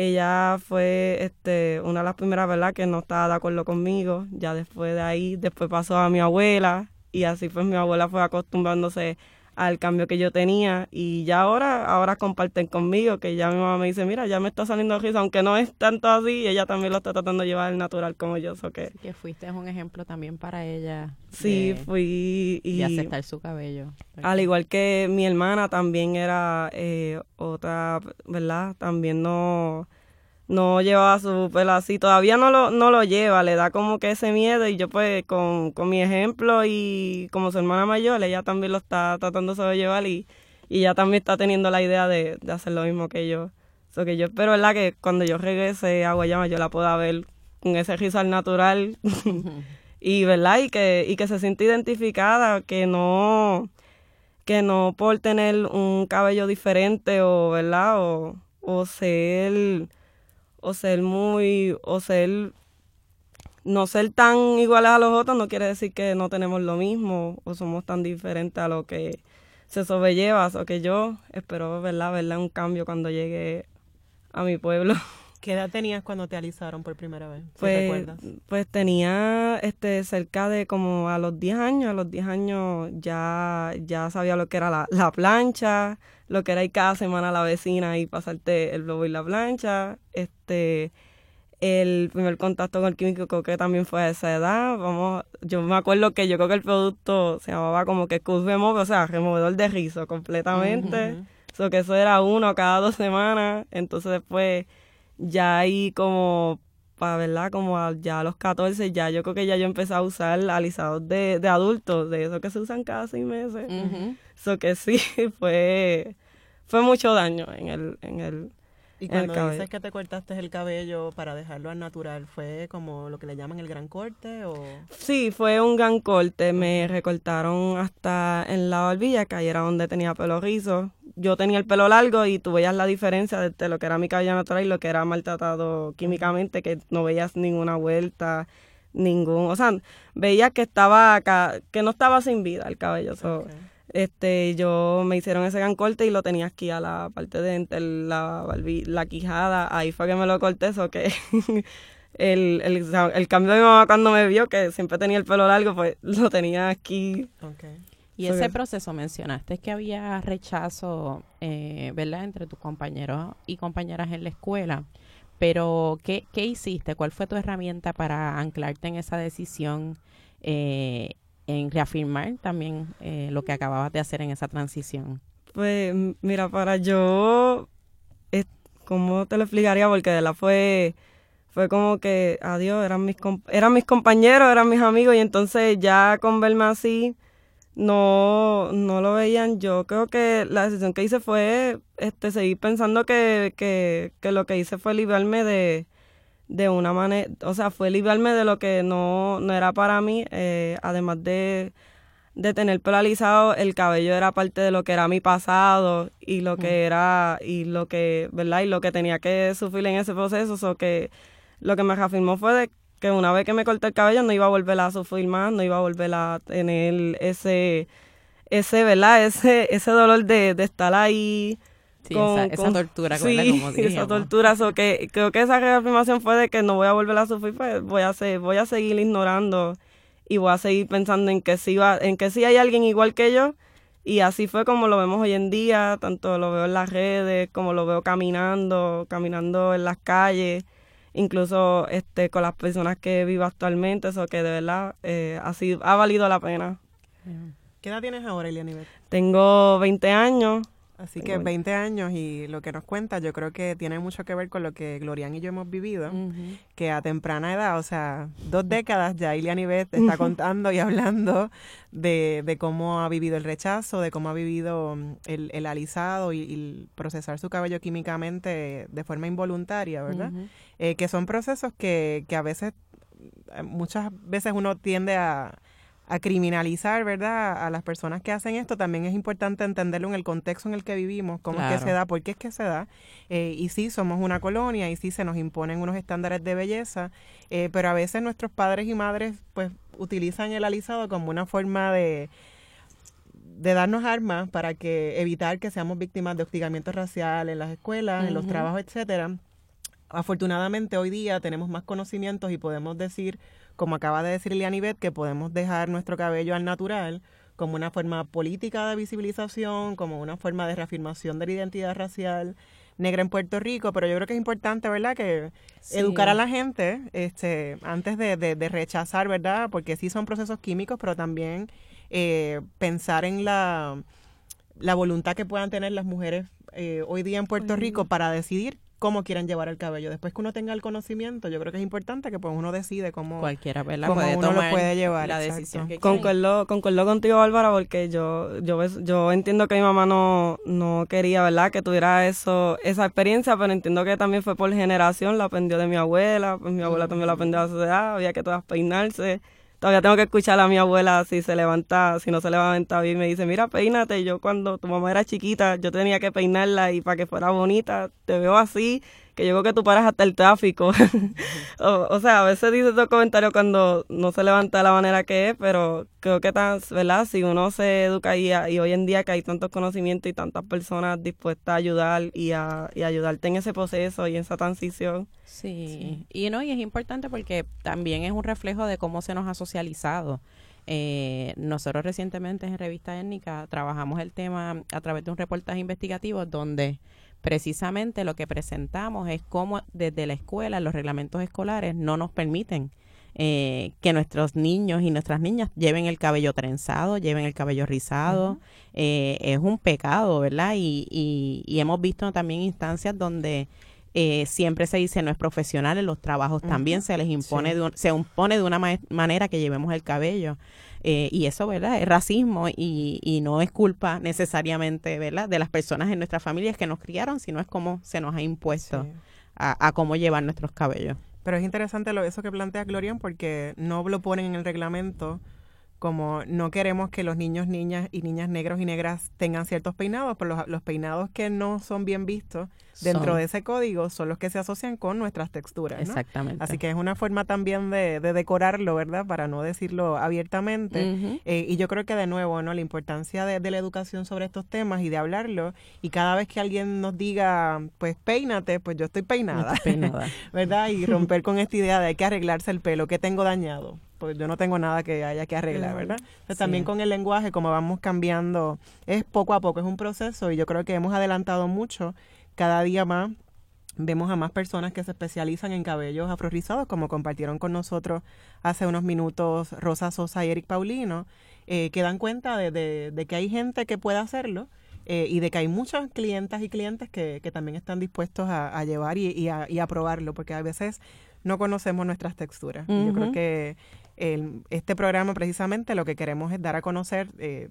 Ella fue este, una de las primeras, ¿verdad?, que no estaba de acuerdo conmigo. Ya después de ahí, después pasó a mi abuela y así pues mi abuela fue acostumbrándose al cambio que yo tenía y ya ahora, ahora comparten conmigo que ya mi mamá me dice, mira, ya me está saliendo risa, aunque no es tanto así, ella también lo está tratando de llevar al natural como yo, so que Así que fuiste un ejemplo también para ella. sí, de, fui y de aceptar su cabello. al igual que mi hermana también era eh, otra, ¿verdad? También no, no llevaba su pelo así. Todavía no lo, no lo lleva, le da como que ese miedo y yo pues con, con mi ejemplo y como su hermana mayor, ella también lo está tratando de sobrellevar y, y ella también está teniendo la idea de, de hacer lo mismo que yo. So que yo espero, ¿verdad? Que cuando yo regrese a Guayama yo la pueda ver con ese rizal natural y, ¿verdad? Y que, y que se sienta identificada, que no que no por tener un cabello diferente o verdad o, o ser o ser muy o ser no ser tan iguales a los otros no quiere decir que no tenemos lo mismo o somos tan diferentes a lo que se sobrelleva o que yo espero verdad verla un cambio cuando llegue a mi pueblo ¿Qué edad tenías cuando te alisaron por primera vez? si pues, recuerdas? pues tenía este cerca de como a los 10 años, a los 10 años ya, ya sabía lo que era la, la plancha, lo que era ir cada semana a la vecina y pasarte el globo y la plancha. Este, el primer contacto con el químico creo que también fue a esa edad. Vamos, yo me acuerdo que yo creo que el producto se llamaba como que Cus Remover, o sea, removedor de rizo completamente. So que eso era uno cada dos semanas. Entonces después ya ahí como para verdad como a- ya a los 14 ya yo creo que ya yo empecé a usar alisados de, de adultos de esos que se usan cada seis meses eso que sí fue fue mucho daño en el en el Y cuando dices que te cortaste el cabello para dejarlo al natural, ¿fue como lo que le llaman el gran corte o...? Sí, fue un gran corte. Me recortaron hasta en la barbilla, que ahí era donde tenía pelo rizo. Yo tenía el pelo largo y tú veías la diferencia de lo que era mi cabello natural y lo que era maltratado químicamente, que no veías ninguna vuelta, ningún... O sea, veías que estaba acá, que no estaba sin vida el cabello. Este, yo me hicieron ese gran corte y lo tenía aquí a la parte de entre la, la quijada. Ahí fue que me lo corté, eso que el, el, cambio de mi mamá cuando me vio, que siempre tenía el pelo largo, pues lo tenía aquí. Y ese proceso mencionaste que había rechazo, eh, ¿verdad?, entre tus compañeros y compañeras en la escuela. Pero, ¿qué, ¿qué hiciste? ¿Cuál fue tu herramienta para anclarte en esa decisión eh, en reafirmar también eh, lo que acababas de hacer en esa transición? Pues mira, para yo, ¿cómo te lo explicaría? Porque de la fue, fue como que, adiós, eran mis, eran mis compañeros, eran mis amigos y entonces ya con verme así, no, no lo veían. Yo creo que la decisión que hice fue este, seguir pensando que, que, que lo que hice fue librarme de, de una manera, o sea, fue librarme de lo que no, no era para mí, eh, además de, de tener polarizado, el cabello era parte de lo que era mi pasado y lo que era, y lo que, ¿verdad? Y lo que tenía que sufrir en ese proceso, o que lo que me reafirmó fue de que una vez que me corté el cabello no iba a volver a sufrir más, no iba a volver a tener ese, ese, ¿verdad? Ese, ese dolor de, de estar ahí esa, tortura, sí, esa tortura, que creo que esa reafirmación fue de que no voy a volver a sufrir, pues voy a voy a seguir ignorando y voy a seguir pensando en que sí va, en que sí hay alguien igual que yo. Y así fue como lo vemos hoy en día, tanto lo veo en las redes como lo veo caminando, caminando en las calles, incluso este con las personas que vivo actualmente, eso que de verdad eh, ha sido, ha valido la pena. ¿Qué edad tienes ahora, Eliani? Tengo 20 años. Así que 20 años y lo que nos cuenta yo creo que tiene mucho que ver con lo que Glorian y yo hemos vivido, que a temprana edad, o sea, dos décadas ya Ilian Beth está contando y hablando de, de, cómo ha vivido el rechazo, de cómo ha vivido mm, el, el alisado y, procesar su cabello químicamente de forma involuntaria, ¿verdad? Eh, que son procesos que, que a veces, eh, muchas veces uno tiende a a criminalizar, ¿verdad? A las personas que hacen esto, también es importante entenderlo en el contexto en el que vivimos, cómo es que se da, por qué es que se da. Eh, y sí, somos una colonia y sí se nos imponen unos estándares de belleza, eh, pero a veces nuestros padres y madres pues utilizan el alisado como una forma de de darnos armas para que evitar que seamos víctimas de hostigamiento racial en las escuelas, en los trabajos, etcétera. Afortunadamente hoy día tenemos más conocimientos y podemos decir como acaba de decir Lianibet, que podemos dejar nuestro cabello al natural como una forma política de visibilización, como una forma de reafirmación de la identidad racial negra en Puerto Rico, pero yo creo que es importante, ¿verdad?, que educar a la gente este, antes de, de, rechazar, ¿verdad?, porque sí son procesos químicos, pero también eh, pensar en la, la voluntad que puedan tener las mujeres eh, hoy día en Puerto Rico para decidir cómo quieren llevar el cabello. Después que uno tenga el conocimiento, yo creo que es importante que pues uno decide cómo, Cualquiera, cómo uno lo puede llevar. La decisión que concuerdo, concuerdo contigo, Bárbara, porque yo, yo, yo entiendo que mi mamá no, no quería, ¿verdad?, que tuviera eso, esa experiencia, pero entiendo que también fue por generación, la aprendió de mi abuela, pues mi abuela también la aprendió a su edad, había que todas peinarse todavía tengo que escuchar a mi abuela si se levanta, si no se levanta bien, me dice, mira, peínate. Yo cuando tu mamá era chiquita, yo tenía que peinarla y para que fuera bonita, te veo así, que yo creo que tú paras hasta el tráfico. o, sea, a veces dice estos comentarios cuando no se levanta de la manera que es, pero creo que, tan, ¿verdad? Si uno se educa y, y hoy en día que hay tantos conocimientos y tantas personas dispuestas a ayudar y a y ayudarte en ese proceso y en esa transición. Sí. y no, y es importante porque también es un reflejo de cómo se nos ha socializado. Eh, nosotros recientemente en Revista Étnica trabajamos el tema a través de un reportaje investigativo donde precisamente lo que presentamos es cómo desde la escuela, los reglamentos escolares no nos permiten eh, que nuestros niños y nuestras niñas lleven el cabello trenzado, lleven el cabello rizado. Eh, es un pecado, ¿verdad? Y, y, hemos visto también instancias donde eh, siempre se dice no es profesional, en los trabajos también se les impone, de se impone de una manera que llevemos el cabello. Eh, y eso, ¿verdad? Es racismo y, y no es culpa necesariamente, ¿verdad? De las personas en nuestras familias que nos criaron, sino es como se nos ha impuesto a, a, cómo llevar nuestros cabellos. Pero es interesante lo, eso que plantea Glorian porque no lo ponen en el reglamento como no queremos que los niños, niñas y niñas negros y negras tengan ciertos peinados, pero los, peinados que no son bien vistos dentro de ese código son los que se asocian con nuestras texturas. Exactamente. Así que es una forma también de, decorarlo, ¿verdad? Para no decirlo abiertamente. Eh, y yo creo que de nuevo, ¿no? La importancia de, de, la educación sobre estos temas y de hablarlo. Y cada vez que alguien nos diga, pues peínate, pues yo estoy peinada. peinada. ¿Verdad? Y romper con esta idea de hay que arreglarse el pelo, que tengo dañado pues yo no tengo nada que haya que arreglar, ¿verdad? también con el lenguaje, como vamos cambiando, es poco a poco, es un proceso y yo creo que hemos adelantado mucho. Cada día más vemos a más personas que se especializan en cabellos afrorizados, como compartieron con nosotros hace unos minutos Rosa Sosa y Eric Paulino, eh, que dan cuenta de, que hay gente que puede hacerlo. Eh, y de que hay muchas clientas y clientes que, también están dispuestos a, llevar y, a, probarlo, porque a veces no conocemos nuestras texturas. Yo creo que este programa precisamente lo que queremos es dar a conocer eh,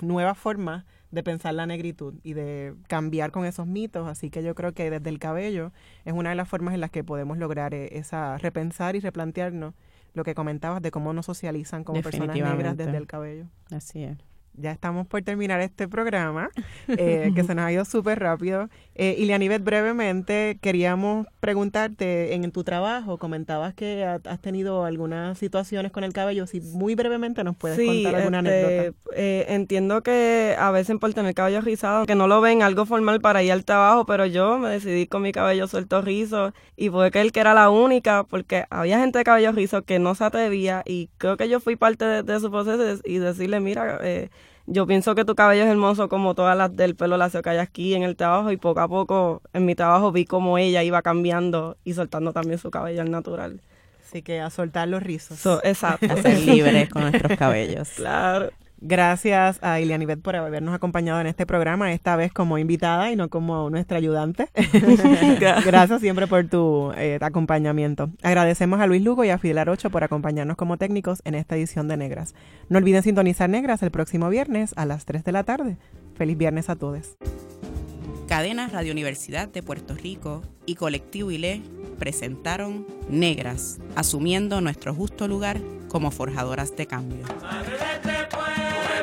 nuevas formas de pensar la negritud y de cambiar con esos mitos. Así que yo creo que desde el cabello es una de las formas en las que podemos lograr eh, esa repensar y replantearnos lo que comentabas de cómo nos socializan como personas negras desde el cabello. Así es ya estamos por terminar este programa, eh, que se nos ha ido súper rápido. Eh, Ilianivet, brevemente, queríamos preguntarte, en, tu trabajo, comentabas que has tenido algunas situaciones con el cabello, si muy brevemente nos puedes contar alguna este, anécdota. Eh, entiendo que a veces por tener cabello rizado, que no lo ven algo formal para ir al trabajo, pero yo me decidí con mi cabello suelto rizo y fue que él que era la única, porque había gente de cabello rizo que no se atrevía y creo que yo fui parte de, de su proceso y decirle, mira, eh, yo pienso que tu cabello es hermoso como todas las del pelo lacio que hay aquí en el trabajo y poco a poco en mi trabajo vi como ella iba cambiando y soltando también su cabello al natural. Así que a soltar los rizos. exacto. A ser libres con nuestros cabellos. Claro. Gracias a Ilianibet por habernos acompañado en este programa, esta vez como invitada y no como nuestra ayudante. Gracias siempre por tu eh, acompañamiento. Agradecemos a Luis Lugo y a Fidel Arocho por acompañarnos como técnicos en esta edición de Negras. No olviden sintonizar Negras el próximo viernes a las 3 de la tarde. Feliz viernes a todos. Cadena Radio Universidad de Puerto Rico y Colectivo ILE presentaron Negras, asumiendo nuestro justo lugar como forjadoras de cambio.